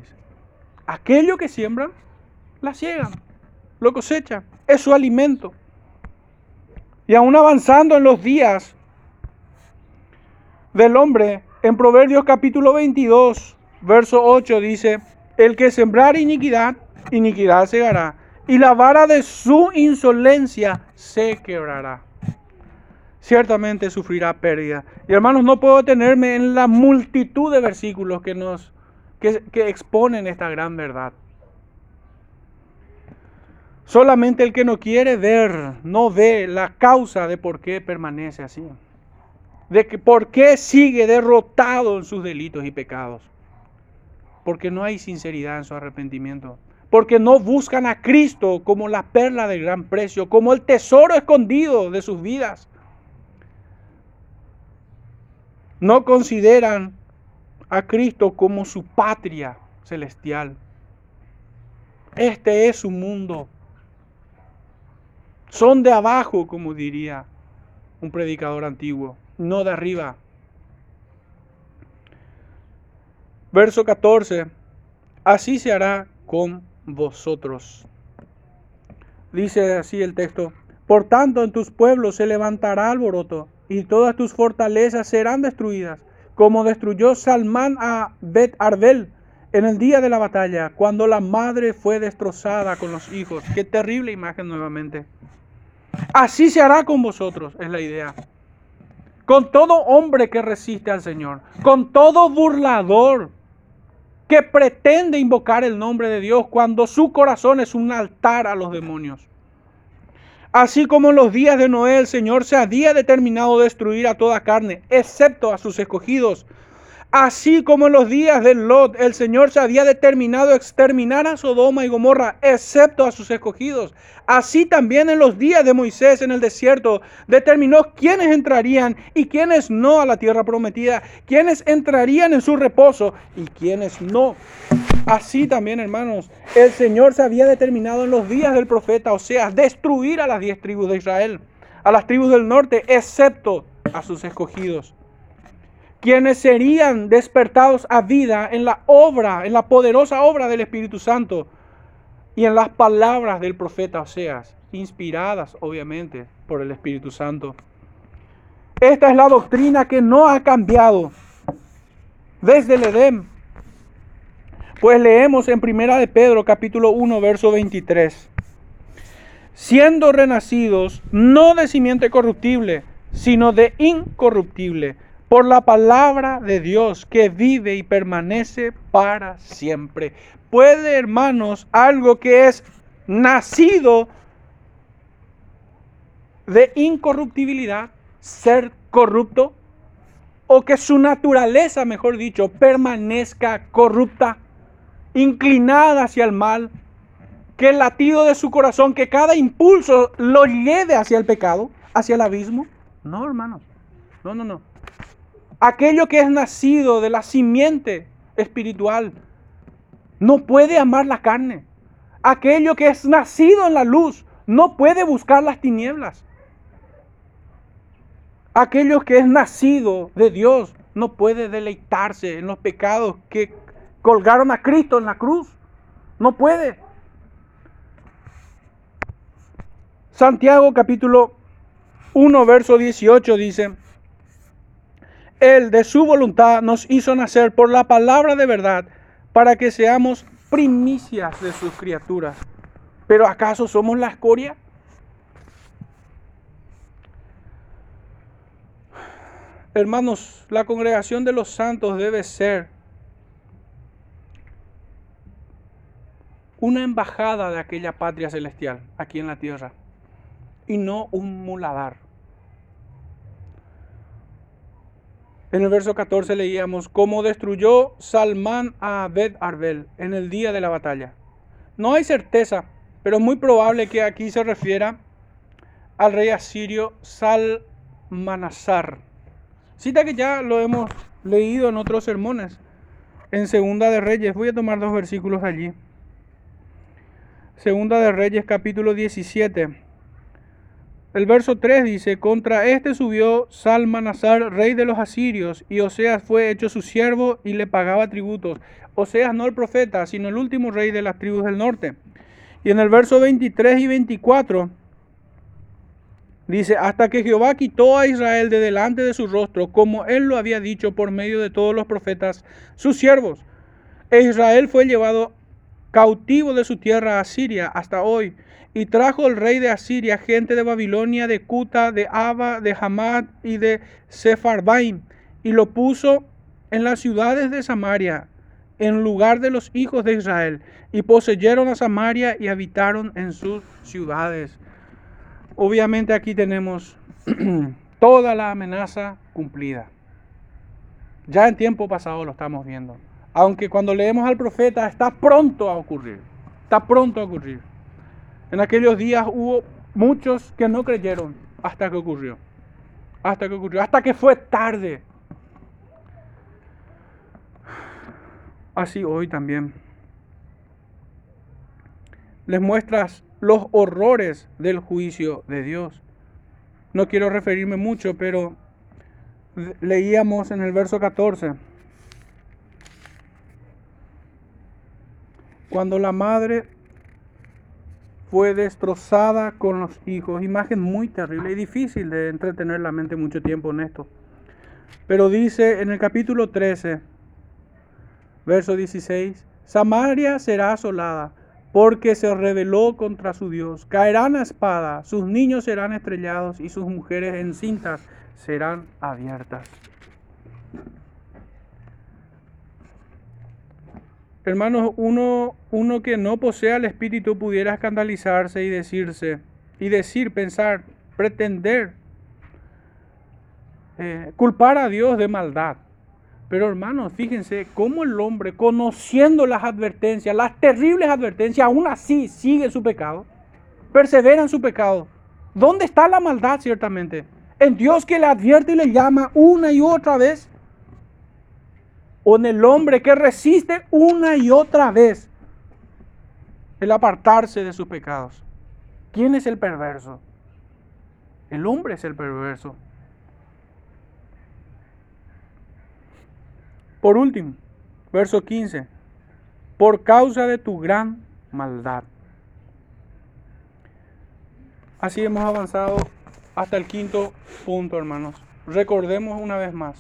Aquello que siembran, la ciegan, lo cosechan, es su alimento. Y aún avanzando en los días del hombre, en Proverbios capítulo 22, verso 8 dice, el que sembrar iniquidad, iniquidad segará, y la vara de su insolencia se quebrará. Ciertamente sufrirá pérdida. Y hermanos, no puedo detenerme en la multitud de versículos que nos que, que exponen esta gran verdad. Solamente el que no quiere ver, no ve la causa de por qué permanece así. De que por qué sigue derrotado en sus delitos y pecados. Porque no hay sinceridad en su arrepentimiento porque no buscan a Cristo como la perla de gran precio, como el tesoro escondido de sus vidas. No consideran a Cristo como su patria celestial. Este es su mundo. Son de abajo, como diría un predicador antiguo, no de arriba. Verso 14. Así se hará con vosotros. Dice así el texto, por tanto en tus pueblos se levantará alboroto y todas tus fortalezas serán destruidas, como destruyó Salmán a Bet Arbel en el día de la batalla, cuando la madre fue destrozada con los hijos. Qué terrible imagen nuevamente. Así se hará con vosotros, es la idea. Con todo hombre que resiste al Señor, con todo burlador, que pretende invocar el nombre de Dios cuando su corazón es un altar a los demonios. Así como en los días de Noé el Señor se había determinado destruir a toda carne, excepto a sus escogidos, Así como en los días de Lot, el Señor se había determinado exterminar a Sodoma y Gomorra, excepto a sus escogidos. Así también en los días de Moisés en el desierto, determinó quiénes entrarían y quiénes no a la tierra prometida, quiénes entrarían en su reposo y quiénes no. Así también, hermanos, el Señor se había determinado en los días del profeta, o sea, destruir a las diez tribus de Israel, a las tribus del norte, excepto a sus escogidos. Quienes serían despertados a vida en la obra, en la poderosa obra del Espíritu Santo y en las palabras del profeta Oseas, inspiradas obviamente por el Espíritu Santo. Esta es la doctrina que no ha cambiado desde el Edén. Pues leemos en Primera de Pedro capítulo 1 verso 23. Siendo renacidos no de simiente corruptible, sino de incorruptible por la palabra de Dios que vive y permanece para siempre. ¿Puede, hermanos, algo que es nacido de incorruptibilidad ser corrupto? ¿O que su naturaleza, mejor dicho, permanezca corrupta, inclinada hacia el mal? Que el latido de su corazón, que cada impulso lo lleve hacia el pecado, hacia el abismo. No, hermanos. No, no, no. Aquello que es nacido de la simiente espiritual no puede amar la carne. Aquello que es nacido en la luz no puede buscar las tinieblas. Aquello que es nacido de Dios no puede deleitarse en los pecados que colgaron a Cristo en la cruz. No puede. Santiago capítulo 1, verso 18 dice, él de su voluntad nos hizo nacer por la palabra de verdad para que seamos primicias de sus criaturas. Pero ¿acaso somos la escoria? Hermanos, la congregación de los santos debe ser una embajada de aquella patria celestial aquí en la tierra y no un muladar. En el verso 14 leíamos, cómo destruyó Salmán a Abed Arbel en el día de la batalla. No hay certeza, pero es muy probable que aquí se refiera al rey asirio Salmanasar. Cita que ya lo hemos leído en otros sermones. En Segunda de Reyes, voy a tomar dos versículos allí. Segunda de Reyes capítulo 17 el verso 3 dice, contra este subió Salmanasar, rey de los asirios, y Oseas fue hecho su siervo y le pagaba tributos. Oseas no el profeta, sino el último rey de las tribus del norte. Y en el verso 23 y 24 dice, hasta que Jehová quitó a Israel de delante de su rostro, como él lo había dicho por medio de todos los profetas, sus siervos. E Israel fue llevado cautivo de su tierra a Siria hasta hoy y trajo el rey de Asiria gente de Babilonia, de Cuta, de Aba, de Hamad y de Sepharvaim, y lo puso en las ciudades de Samaria, en lugar de los hijos de Israel, y poseyeron a Samaria y habitaron en sus ciudades. Obviamente aquí tenemos toda la amenaza cumplida. Ya en tiempo pasado lo estamos viendo. Aunque cuando leemos al profeta está pronto a ocurrir. Está pronto a ocurrir. En aquellos días hubo muchos que no creyeron hasta que ocurrió. Hasta que ocurrió, hasta que fue tarde. Así hoy también. Les muestras los horrores del juicio de Dios. No quiero referirme mucho, pero leíamos en el verso 14. Cuando la madre fue destrozada con los hijos. Imagen muy terrible y difícil de entretener la mente mucho tiempo en esto. Pero dice en el capítulo 13, verso 16, Samaria será asolada porque se rebeló contra su Dios. Caerán a espada, sus niños serán estrellados y sus mujeres encintas serán abiertas. Hermanos, uno, uno que no posea el Espíritu pudiera escandalizarse y decirse, y decir, pensar, pretender, eh, culpar a Dios de maldad. Pero hermanos, fíjense cómo el hombre, conociendo las advertencias, las terribles advertencias, aún así sigue su pecado, persevera en su pecado. ¿Dónde está la maldad ciertamente? En Dios que le advierte y le llama una y otra vez o en el hombre que resiste una y otra vez el apartarse de sus pecados. ¿Quién es el perverso? El hombre es el perverso. Por último, verso 15, por causa de tu gran maldad. Así hemos avanzado hasta el quinto punto, hermanos. Recordemos una vez más,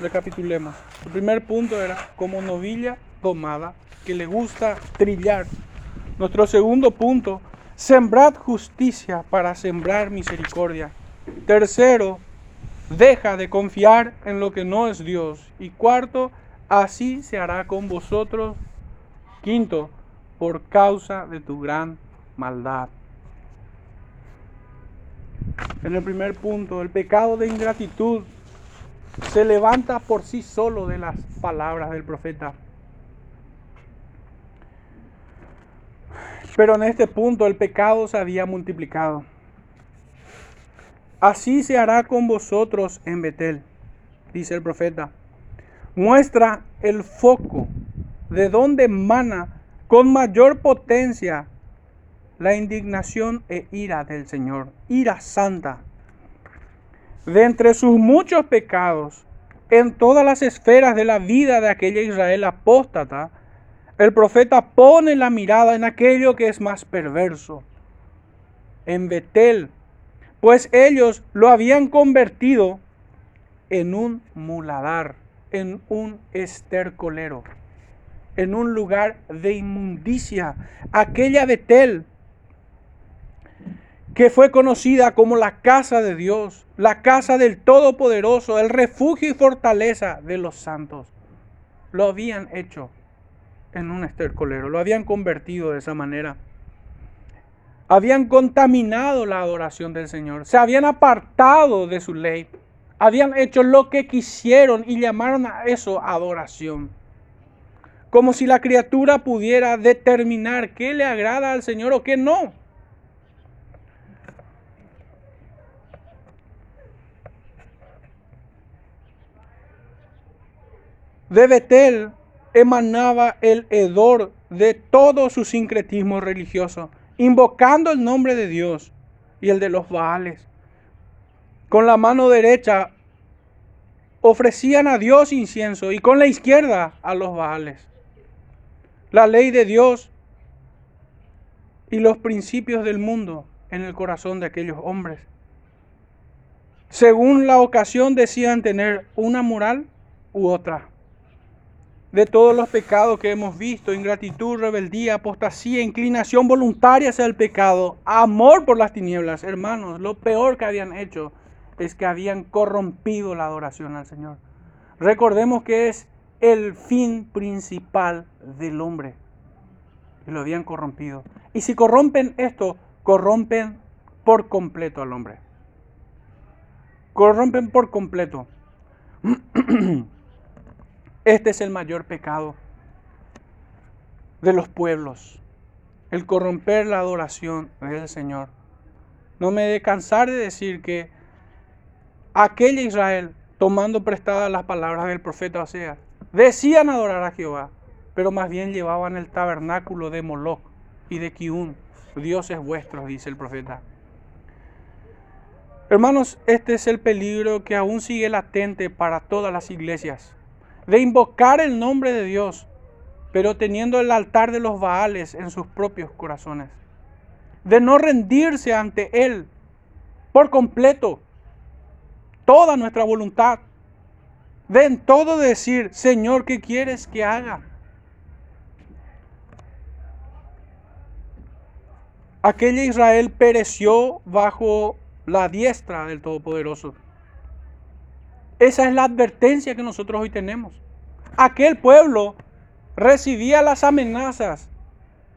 recapitulemos. El primer punto era como novilla domada que le gusta trillar. Nuestro segundo punto, sembrad justicia para sembrar misericordia. Tercero, deja de confiar en lo que no es Dios. Y cuarto, así se hará con vosotros. Quinto, por causa de tu gran maldad. En el primer punto, el pecado de ingratitud se levanta por sí solo de las palabras del profeta. Pero en este punto el pecado se había multiplicado. Así se hará con vosotros en Betel, dice el profeta. Muestra el foco de donde emana con mayor potencia la indignación e ira del Señor, ira santa. De entre sus muchos pecados, en todas las esferas de la vida de aquella Israel apóstata, el profeta pone la mirada en aquello que es más perverso, en Betel, pues ellos lo habían convertido en un muladar, en un estercolero, en un lugar de inmundicia. Aquella Betel que fue conocida como la casa de Dios, la casa del Todopoderoso, el refugio y fortaleza de los santos. Lo habían hecho en un estercolero, lo habían convertido de esa manera. Habían contaminado la adoración del Señor, se habían apartado de su ley, habían hecho lo que quisieron y llamaron a eso adoración. Como si la criatura pudiera determinar qué le agrada al Señor o qué no. De Betel emanaba el hedor de todo su sincretismo religioso, invocando el nombre de Dios y el de los Baales. Con la mano derecha ofrecían a Dios incienso y con la izquierda a los Baales. La ley de Dios y los principios del mundo en el corazón de aquellos hombres. Según la ocasión decían tener una moral u otra de todos los pecados que hemos visto, ingratitud, rebeldía, apostasía, inclinación voluntaria hacia el pecado, amor por las tinieblas, hermanos, lo peor que habían hecho es que habían corrompido la adoración al Señor. Recordemos que es el fin principal del hombre. Y lo habían corrompido. Y si corrompen esto, corrompen por completo al hombre. Corrompen por completo. Este es el mayor pecado de los pueblos, el corromper la adoración del Señor. No me he de cansar de decir que aquella Israel, tomando prestadas las palabras del profeta Osea, decían adorar a Jehová, pero más bien llevaban el tabernáculo de Moloch y de Kiun, dioses vuestros, dice el profeta. Hermanos, este es el peligro que aún sigue latente para todas las iglesias de invocar el nombre de Dios, pero teniendo el altar de los Baales en sus propios corazones, de no rendirse ante Él por completo, toda nuestra voluntad, de en todo decir, Señor, ¿qué quieres que haga? Aquella Israel pereció bajo la diestra del Todopoderoso. Esa es la advertencia que nosotros hoy tenemos. Aquel pueblo recibía las amenazas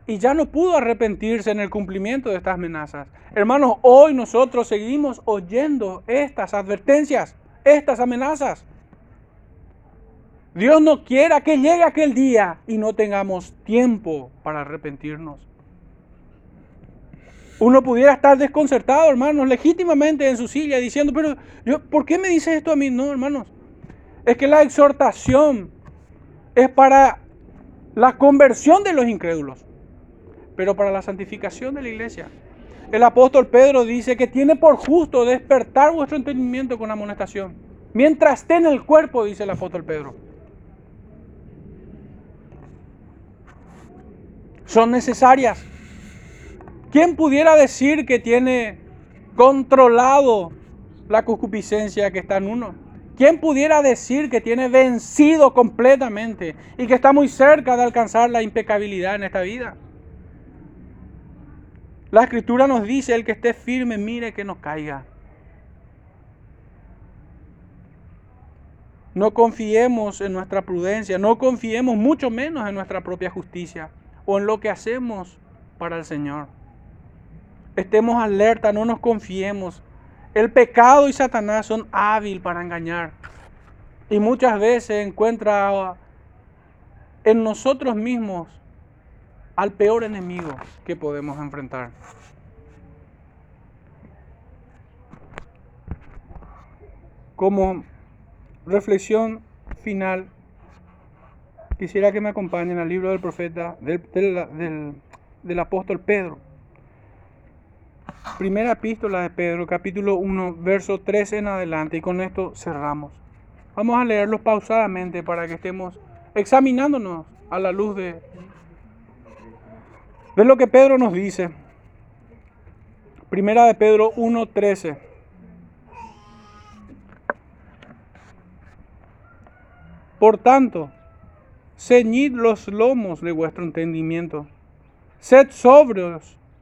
y ya no pudo arrepentirse en el cumplimiento de estas amenazas. Hermanos, hoy nosotros seguimos oyendo estas advertencias, estas amenazas. Dios no quiera que llegue aquel día y no tengamos tiempo para arrepentirnos uno pudiera estar desconcertado, hermanos, legítimamente en su silla, diciendo, pero ¿por qué me dices esto a mí? No, hermanos. Es que la exhortación es para la conversión de los incrédulos, pero para la santificación de la iglesia. El apóstol Pedro dice que tiene por justo despertar vuestro entendimiento con amonestación. Mientras esté en el cuerpo, dice el apóstol Pedro. Son necesarias ¿Quién pudiera decir que tiene controlado la concupiscencia que está en uno? ¿Quién pudiera decir que tiene vencido completamente y que está muy cerca de alcanzar la impecabilidad en esta vida? La escritura nos dice, el que esté firme, mire que no caiga. No confiemos en nuestra prudencia, no confiemos mucho menos en nuestra propia justicia o en lo que hacemos para el Señor. Estemos alerta, no nos confiemos. El pecado y Satanás son hábiles para engañar. Y muchas veces encuentra en nosotros mismos al peor enemigo que podemos enfrentar. Como reflexión final, quisiera que me acompañen al libro del profeta, del, del apóstol Pedro. Primera epístola de Pedro, capítulo 1, verso 13 en adelante, y con esto cerramos. Vamos a leerlos pausadamente para que estemos examinándonos a la luz de, de lo que Pedro nos dice. Primera de Pedro 1, 13. Por tanto, ceñid los lomos de vuestro entendimiento, sed sobrios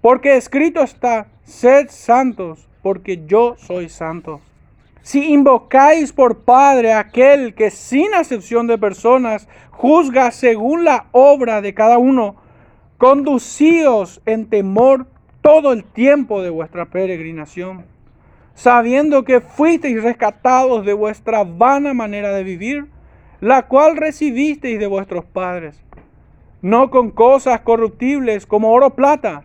porque escrito está, sed santos, porque yo soy santo. Si invocáis por Padre aquel que sin acepción de personas juzga según la obra de cada uno, conducíos en temor todo el tiempo de vuestra peregrinación, sabiendo que fuisteis rescatados de vuestra vana manera de vivir, la cual recibisteis de vuestros padres, no con cosas corruptibles como oro o plata,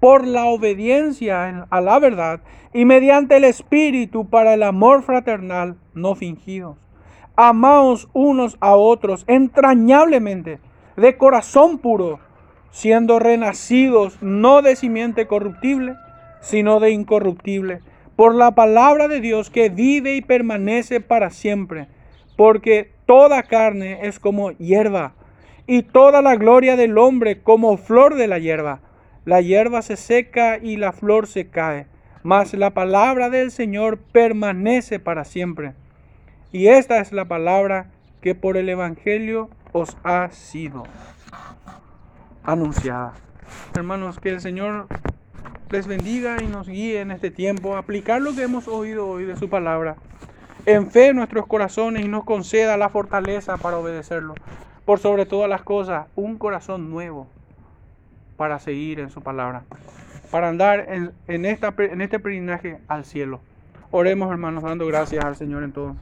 por la obediencia a la verdad y mediante el Espíritu para el amor fraternal no fingidos. Amaos unos a otros entrañablemente, de corazón puro, siendo renacidos no de simiente corruptible, sino de incorruptible, por la palabra de Dios que vive y permanece para siempre, porque toda carne es como hierba, y toda la gloria del hombre como flor de la hierba la hierba se seca y la flor se cae, mas la palabra del Señor permanece para siempre. Y esta es la palabra que por el Evangelio os ha sido anunciada. Hermanos, que el Señor les bendiga y nos guíe en este tiempo a aplicar lo que hemos oído hoy de su palabra en fe nuestros corazones y nos conceda la fortaleza para obedecerlo. Por sobre todas las cosas, un corazón nuevo para seguir en su palabra, para andar en, esta, en este peregrinaje al cielo. Oremos hermanos, dando gracias al Señor en todo.